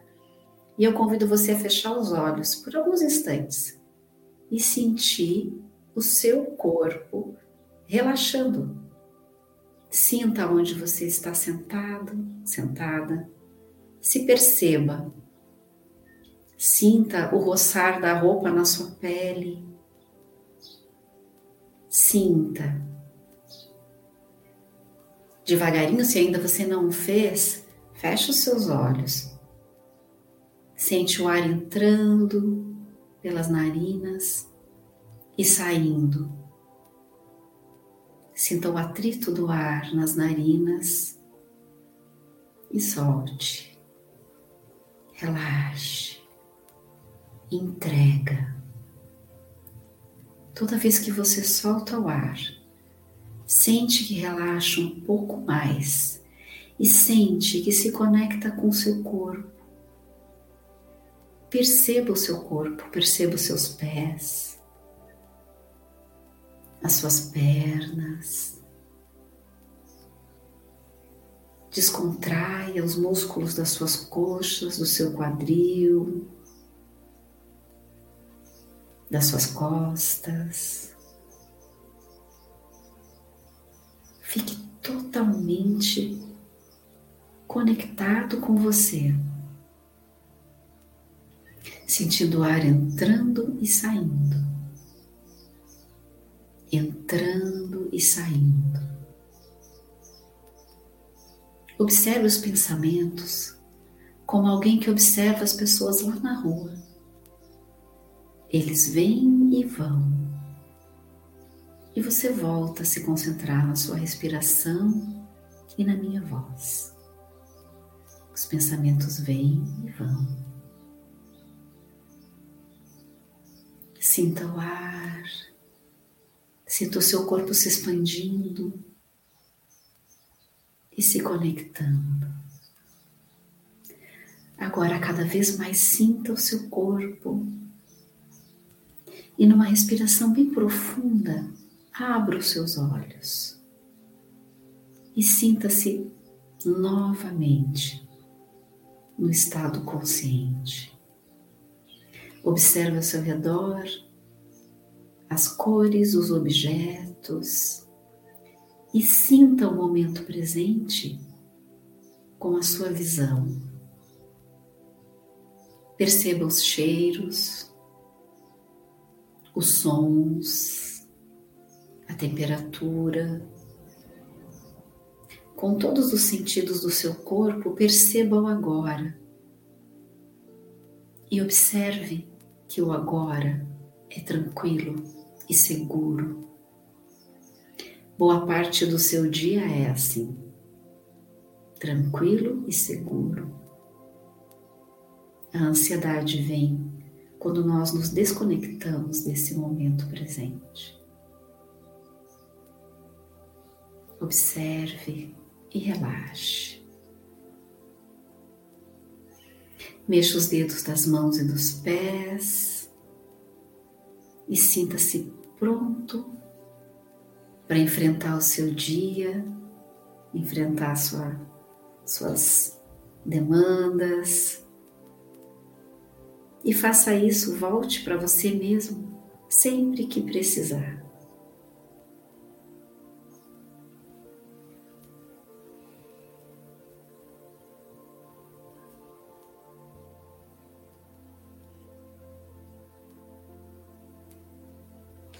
E eu convido você a fechar os olhos por alguns instantes e sentir o seu corpo relaxando. Sinta onde você está sentado, sentada. Se perceba. Sinta o roçar da roupa na sua pele. Sinta. Devagarinho, se ainda você não fez, feche os seus olhos. Sente o ar entrando pelas narinas e saindo. Sinta o atrito do ar nas narinas e solte. Relaxe. Entrega. Toda vez que você solta o ar, sente que relaxa um pouco mais e sente que se conecta com o seu corpo Perceba o seu corpo, perceba os seus pés, as suas pernas. Descontraia os músculos das suas coxas, do seu quadril, das suas costas. Fique totalmente conectado com você sentindo o ar entrando e saindo, entrando e saindo. Observe os pensamentos como alguém que observa as pessoas lá na rua. Eles vêm e vão. E você volta a se concentrar na sua respiração e na minha voz. Os pensamentos vêm e vão. Sinta o ar, sinta o seu corpo se expandindo e se conectando. Agora, cada vez mais sinta o seu corpo e numa respiração bem profunda, abra os seus olhos e sinta-se novamente no estado consciente. Observe ao seu redor as cores, os objetos e sinta o momento presente com a sua visão. Perceba os cheiros, os sons, a temperatura. Com todos os sentidos do seu corpo, perceba o agora e observe que o agora é tranquilo e seguro. Boa parte do seu dia é assim, tranquilo e seguro. A ansiedade vem quando nós nos desconectamos desse momento presente. Observe e relaxe. Mexa os dedos das mãos e dos pés e sinta-se pronto para enfrentar o seu dia, enfrentar sua, suas demandas. E faça isso, volte para você mesmo sempre que precisar.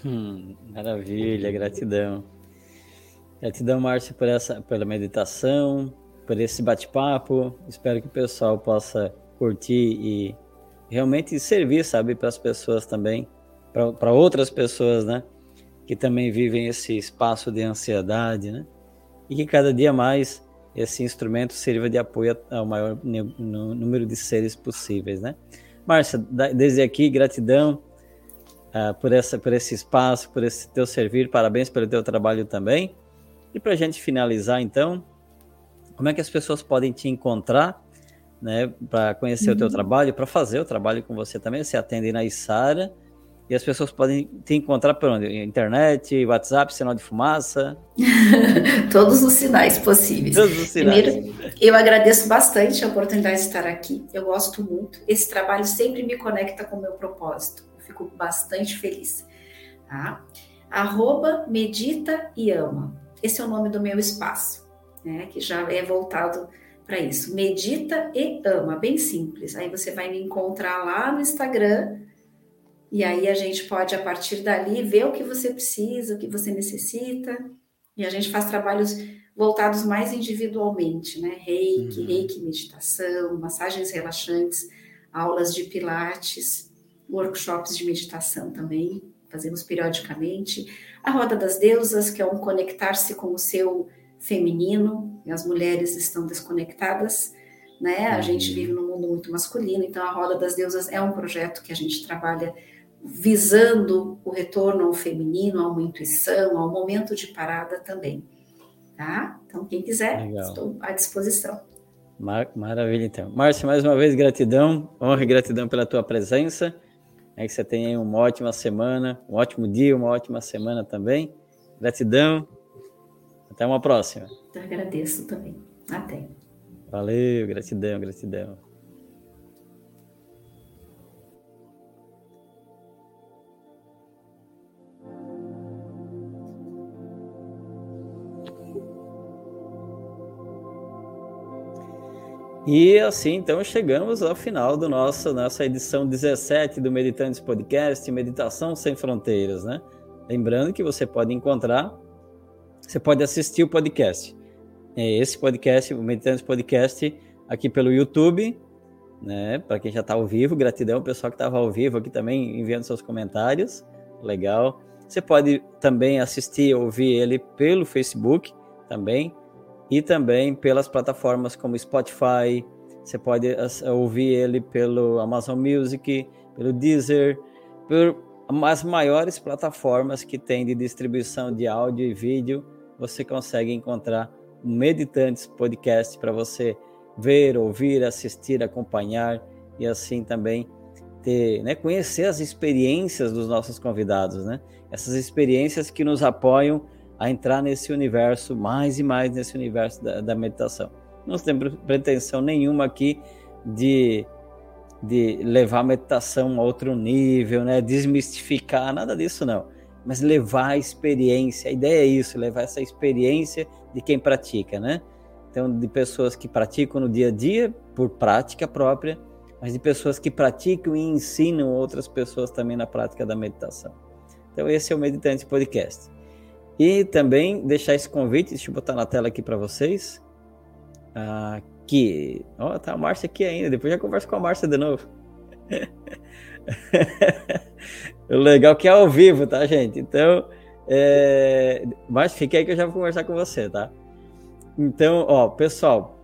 Hum, maravilha, gratidão. Gratidão, Márcio, por essa, pela meditação, por esse bate-papo. Espero que o pessoal possa curtir e realmente servir, sabe, para as pessoas também, para outras pessoas, né, que também vivem esse espaço de ansiedade, né, e que cada dia mais esse instrumento sirva de apoio ao maior número de seres possíveis, né. Márcia, desde aqui, gratidão uh, por, essa, por esse espaço, por esse teu servir. Parabéns pelo teu trabalho também. E para a gente finalizar, então, como é que as pessoas podem te encontrar, né, para conhecer uhum. o teu uhum. trabalho, para fazer o trabalho com você também? Você atende na Isara e as pessoas podem te encontrar por onde? Internet, WhatsApp, sinal de fumaça? Todos os sinais possíveis. Todos os sinais. Primeiro, eu agradeço bastante a oportunidade de estar aqui. Eu gosto muito. Esse trabalho sempre me conecta com o meu propósito fico bastante feliz. Tá? Arroba Medita e Ama. Esse é o nome do meu espaço, né? Que já é voltado para isso. Medita e Ama, bem simples. Aí você vai me encontrar lá no Instagram e aí a gente pode, a partir dali, ver o que você precisa, o que você necessita. E a gente faz trabalhos voltados mais individualmente, né? Reiki, uhum. reiki meditação, massagens relaxantes, aulas de pilates workshops de meditação também, fazemos periodicamente. A Roda das Deusas, que é um conectar-se com o seu feminino, as mulheres estão desconectadas, né? A uhum. gente vive num mundo muito masculino, então a Roda das Deusas é um projeto que a gente trabalha visando o retorno ao feminino, a uma intuição, ao momento de parada também, tá? Então, quem quiser, Legal. estou à disposição. Mar maravilha, então. Márcia, mais uma vez, gratidão, honra e gratidão pela tua presença. É que você tenha uma ótima semana, um ótimo dia, uma ótima semana também. Gratidão. Até uma próxima. Eu agradeço também. Até. Valeu, gratidão, gratidão. E assim, então, chegamos ao final do nosso nossa edição 17 do Meditantes Podcast, Meditação Sem Fronteiras, né? Lembrando que você pode encontrar, você pode assistir o podcast. É, esse podcast, o Meditantes Podcast, aqui pelo YouTube, né? Para quem já está ao vivo, gratidão, pessoal que estava ao vivo aqui também enviando seus comentários, legal. Você pode também assistir, ouvir ele pelo Facebook também e também pelas plataformas como Spotify. Você pode ouvir ele pelo Amazon Music, pelo Deezer, por as maiores plataformas que tem de distribuição de áudio e vídeo. Você consegue encontrar um Meditantes Podcast para você ver, ouvir, assistir, acompanhar e assim também ter, né, conhecer as experiências dos nossos convidados, né? Essas experiências que nos apoiam a entrar nesse universo, mais e mais nesse universo da, da meditação. Não temos pretensão nenhuma aqui de, de levar a meditação a outro nível, né? Desmistificar, nada disso não. Mas levar a experiência, a ideia é isso, levar essa experiência de quem pratica, né? Então, de pessoas que praticam no dia a dia, por prática própria, mas de pessoas que praticam e ensinam outras pessoas também na prática da meditação. Então, esse é o Meditante Podcast. E também deixar esse convite, deixa eu botar na tela aqui para vocês. Ah, que. Ó, oh, tá a Márcia aqui ainda, depois já converso com a Márcia de novo. o legal é que é ao vivo, tá, gente? Então, é... mas fique aí que eu já vou conversar com você, tá? Então, ó, pessoal,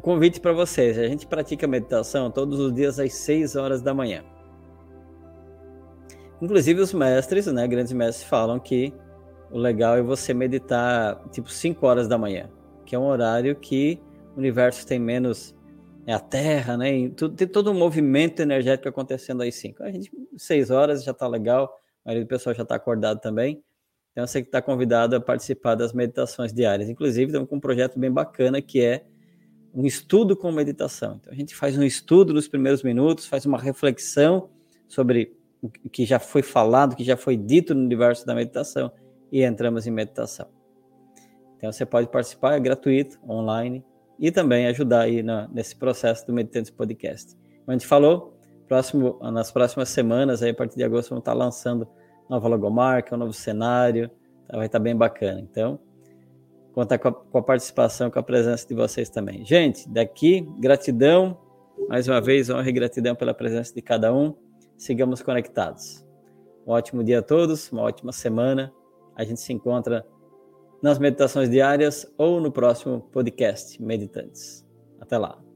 convite para vocês. A gente pratica meditação todos os dias às 6 horas da manhã. Inclusive os mestres, né, grandes mestres falam que o legal é você meditar tipo 5 horas da manhã, que é um horário que o universo tem menos é a Terra, né? Tem todo um movimento energético acontecendo às 5. A gente 6 horas já está legal, a maioria do pessoal já está acordado também. Então você que está convidado a participar das meditações diárias. Inclusive, estamos com um projeto bem bacana que é um estudo com meditação. Então, a gente faz um estudo nos primeiros minutos, faz uma reflexão sobre o que já foi falado, o que já foi dito no universo da meditação e entramos em meditação. Então, você pode participar, é gratuito, online, e também ajudar aí na, nesse processo do Meditantes Podcast. Como a gente falou, próximo, nas próximas semanas, aí, a partir de agosto, vamos estar lançando nova logomarca, um novo cenário, tá? vai estar bem bacana. Então, contar com a, com a participação, com a presença de vocês também. Gente, daqui, gratidão, mais uma vez, honra e gratidão pela presença de cada um. Sigamos conectados. Um ótimo dia a todos, uma ótima semana. A gente se encontra nas meditações diárias ou no próximo podcast Meditantes. Até lá.